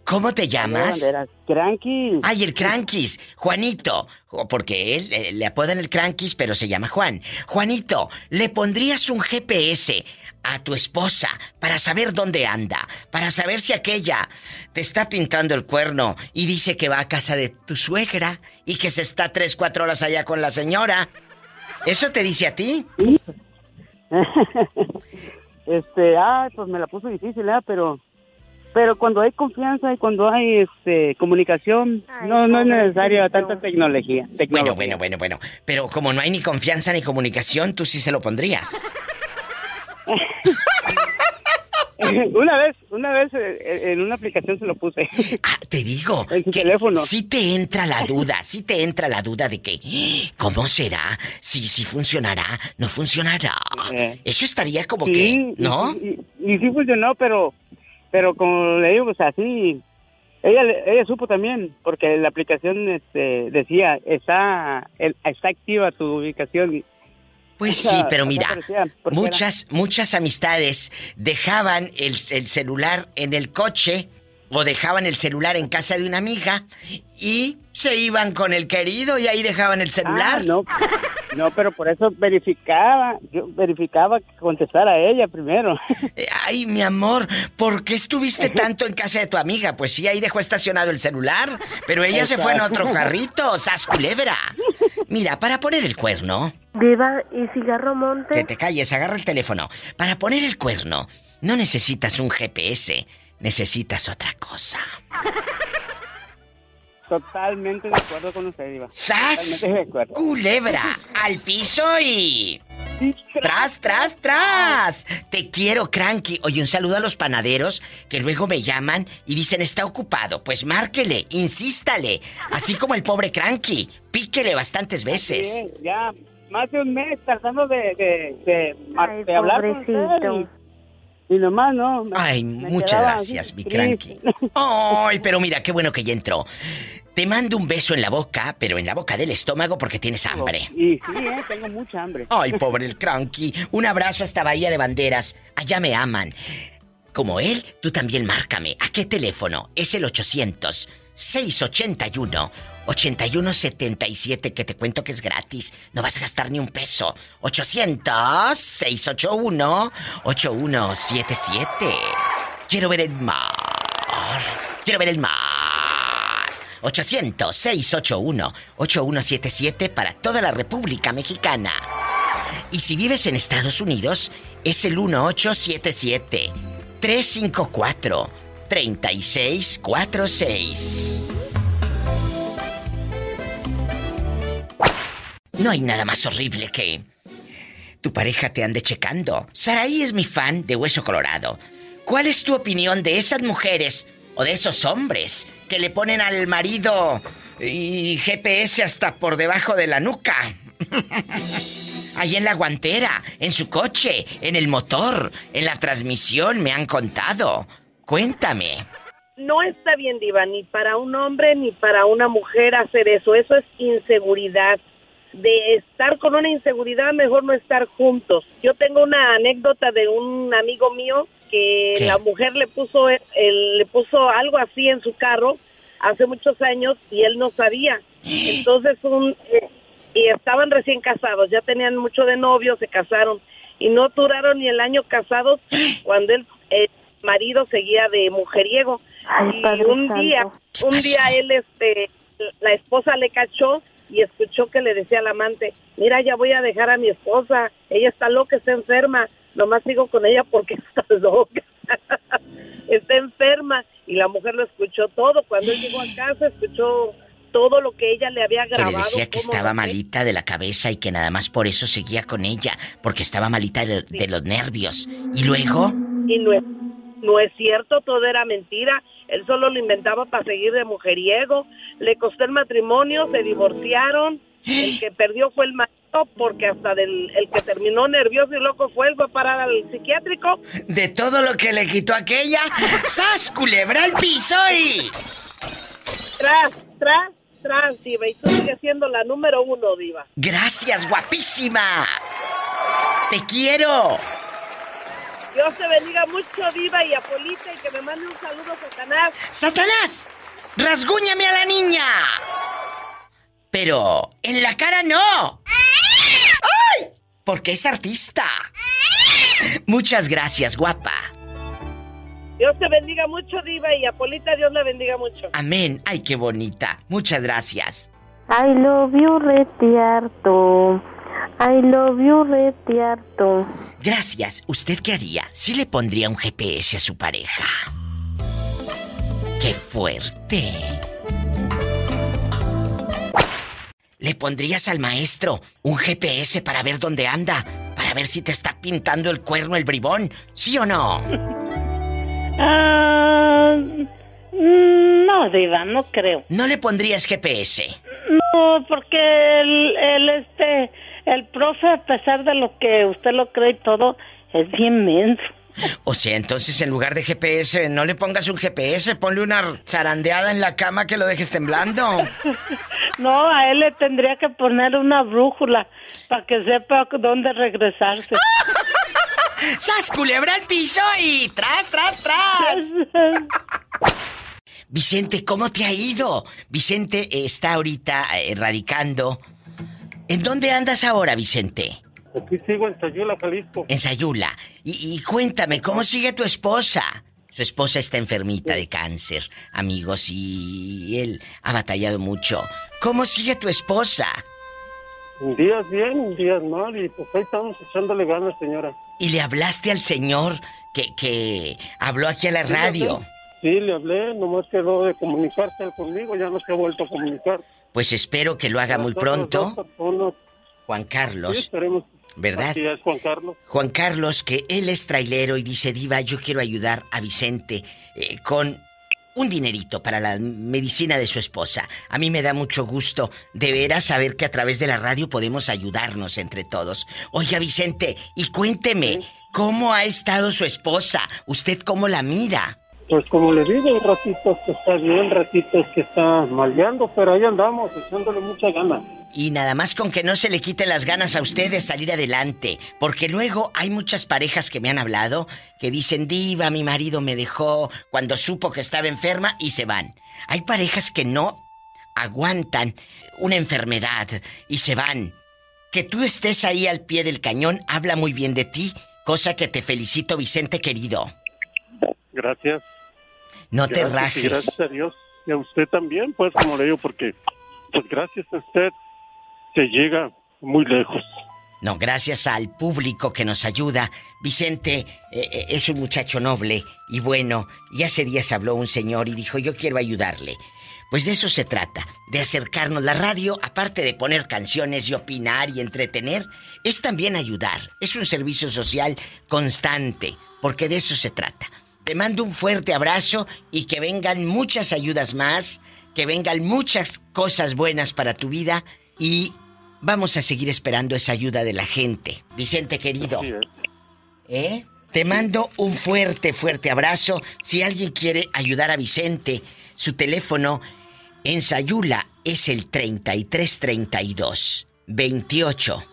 ¿Cómo te llamas? Cranquis. Ay, el Cranquis. Juanito. Porque él eh, le apodan el Cranquis, pero se llama Juan. Juanito, ¿le pondrías un GPS a tu esposa para saber dónde anda? Para saber si aquella te está pintando el cuerno y dice que va a casa de tu suegra y que se está tres, cuatro horas allá con la señora. ¿Eso te dice a ti? este, ah, pues me la puso difícil, ¿eh? Pero pero cuando hay confianza y cuando hay este comunicación, no, no es necesaria tanta tecnología, Bueno, bueno, bueno, bueno. Pero como no hay ni confianza ni comunicación, tú sí se lo pondrías. una vez, una vez eh, eh, en una aplicación se lo puse. Ah, te digo. En su teléfono. Sí te entra la duda, sí te entra la duda de que, ¿cómo será? Si, si funcionará, no funcionará. Eh. Eso estaría como que, ¿no? Y, y, sí funcionó, pero pero como le digo, pues así, ella, ella supo también, porque la aplicación este, decía, está, está activa tu ubicación. Pues sí, pero mira, muchas, muchas amistades dejaban el, el, celular en el coche o dejaban el celular en casa de una amiga y se iban con el querido y ahí dejaban el celular. Ah, no, no, pero por eso verificaba, yo verificaba que contestara a ella primero. Eh, ay, mi amor, ¿por qué estuviste tanto en casa de tu amiga? Pues sí, ahí dejó estacionado el celular, pero ella se fue en otro carrito, sas culebra. Mira, para poner el cuerno. Viva y cigarro monte. Que te calles, agarra el teléfono. Para poner el cuerno, no necesitas un GPS necesitas otra cosa. Totalmente de acuerdo con usted, Diva. ¡Sas! Culebra, al piso y... ¡Tras, tras, tras! Te quiero, Cranky. Oye, un saludo a los panaderos que luego me llaman y dicen está ocupado. Pues márquele, insístale. Así como el pobre Cranky. Píquele bastantes veces. ya, más de un mes tratando de, de, de, hablar con y nomás, ¿no? Ay, muchas gracias, mi cranky. Ay, pero mira, qué bueno que ya entró. Te mando un beso en la boca, pero en la boca del estómago porque tienes hambre. Y sí, ¿eh? tengo mucha hambre. Ay, pobre el cranky. Un abrazo hasta Bahía de Banderas. Allá me aman. Como él, tú también márcame. ¿A qué teléfono? Es el 800 681 8177 que te cuento que es gratis. No vas a gastar ni un peso. 800 681 8177. Quiero ver el mar. Quiero ver el mar. 800 681 8177 para toda la República Mexicana. Y si vives en Estados Unidos, es el 1877 354 3646. No hay nada más horrible que tu pareja te ande checando. Saraí es mi fan de Hueso Colorado. ¿Cuál es tu opinión de esas mujeres o de esos hombres que le ponen al marido y GPS hasta por debajo de la nuca? Ahí en la guantera, en su coche, en el motor, en la transmisión me han contado. Cuéntame. No está bien, Diva, ni para un hombre ni para una mujer hacer eso. Eso es inseguridad de estar con una inseguridad, mejor no estar juntos. Yo tengo una anécdota de un amigo mío que la mujer le puso le puso algo así en su carro hace muchos años y él no sabía. Entonces un eh, y estaban recién casados, ya tenían mucho de novio, se casaron y no duraron ni el año casados cuando el, marido seguía de mujeriego. y un día, un día él este la esposa le cachó y escuchó que le decía al amante, mira, ya voy a dejar a mi esposa, ella está loca, está enferma, nomás sigo con ella porque está loca, está enferma. Y la mujer lo escuchó todo, cuando él llegó a casa escuchó todo lo que ella le había grabado. Que le decía que estaba malita de la cabeza y que nada más por eso seguía con ella, porque estaba malita de, los nervios. ¿Y luego? Y no no es cierto, todo era mentira. Él solo lo inventaba para seguir de mujeriego. Le costó el matrimonio, se divorciaron. El que perdió fue el marido porque hasta del, el que terminó nervioso y loco fue él, fue parar al psiquiátrico. De todo lo que le quitó aquella, ¡sas, culebra al piso y... Tras, tras, tras, diva. Y tú sigues siendo la número uno, diva. Gracias, guapísima. Te quiero. Dios te bendiga mucho, Diva y Apolita, y que me mande un saludo, Satanás. ¡Satanás! ¡Rasguñame a la niña! Pero en la cara no. ¡Ay! Porque es artista. Muchas gracias, guapa. Dios te bendiga mucho, Diva, y Apolita, Dios la bendiga mucho. Amén. Ay, qué bonita. Muchas gracias. I love you, retiarto. I love you, retiarto. Gracias. ¿Usted qué haría si le pondría un GPS a su pareja? ¡Qué fuerte! ¿Le pondrías al maestro un GPS para ver dónde anda? Para ver si te está pintando el cuerno el bribón, ¿sí o no? Ah, no, Diva, no creo. ¿No le pondrías GPS? No, porque el este el profe, a pesar de lo que usted lo cree y todo, es bien menso. O sea, entonces en lugar de GPS, no le pongas un GPS, ponle una zarandeada en la cama que lo dejes temblando. No, a él le tendría que poner una brújula para que sepa dónde regresarse. ¡Sas culebra al piso y tras, tras, tras! Vicente, ¿cómo te ha ido? Vicente está ahorita eh, radicando. ¿En dónde andas ahora, Vicente? Aquí sigo en Sayula, Jalisco. En Sayula. Y, cuéntame, ¿cómo sigue tu esposa? Su esposa está enfermita de cáncer, amigos, y él ha batallado mucho. ¿Cómo sigue tu esposa? Días bien, días mal, y pues ahí estamos echándole ganas, señora. ¿Y le hablaste al señor que, que habló aquí a la radio? Sí, le hablé, nomás quedó de comunicarse conmigo, ya no se ha vuelto a comunicar. Pues espero que lo haga muy pronto. Juan Carlos. ¿Verdad? Es Juan Carlos. Juan Carlos, que él es trailero y dice, Diva, yo quiero ayudar a Vicente eh, con un dinerito para la medicina de su esposa. A mí me da mucho gusto de veras saber que a través de la radio podemos ayudarnos entre todos. Oiga, Vicente, y cuénteme, ¿cómo ha estado su esposa? ¿Usted cómo la mira? Pues como le digo, ratitos que está bien, ratitos que está maleando, pero ahí andamos, echándole mucha gana. Y nada más con que no se le quiten las ganas a usted de salir adelante, porque luego hay muchas parejas que me han hablado que dicen, diva, mi marido me dejó cuando supo que estaba enferma y se van. Hay parejas que no aguantan una enfermedad y se van. Que tú estés ahí al pie del cañón habla muy bien de ti, cosa que te felicito, Vicente querido. Gracias. No te rajes. gracias a Dios. Y a usted también, pues, como le digo, porque, pues, gracias a usted se llega muy lejos. No, gracias al público que nos ayuda. Vicente eh, eh, es un muchacho noble y bueno. Y hace días habló un señor y dijo, yo quiero ayudarle. Pues de eso se trata, de acercarnos. La radio, aparte de poner canciones y opinar y entretener, es también ayudar. Es un servicio social constante, porque de eso se trata. Te mando un fuerte abrazo y que vengan muchas ayudas más, que vengan muchas cosas buenas para tu vida y vamos a seguir esperando esa ayuda de la gente. Vicente querido. ¿Eh? Te mando un fuerte, fuerte abrazo. Si alguien quiere ayudar a Vicente, su teléfono en Sayula es el 3332 28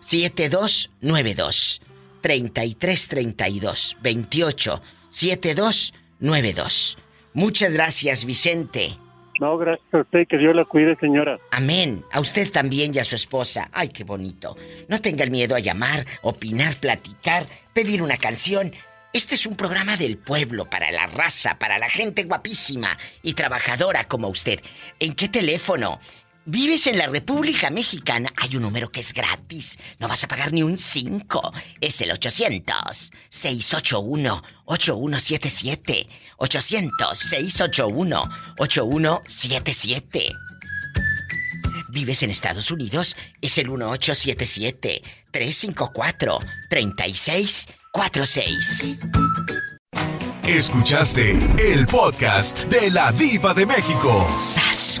7292 3332 28 7292. Muchas gracias, Vicente. No, gracias a usted, que Dios la cuide, señora. Amén. A usted también y a su esposa. Ay, qué bonito. No tenga miedo a llamar, opinar, platicar, pedir una canción. Este es un programa del pueblo, para la raza, para la gente guapísima y trabajadora como usted. ¿En qué teléfono? Vives en la República Mexicana, hay un número que es gratis. No vas a pagar ni un 5. Es el 800-681-8177. 800-681-8177. Vives en Estados Unidos, es el 1877-354-3646. Escuchaste el podcast de la Diva de México. ¡Sas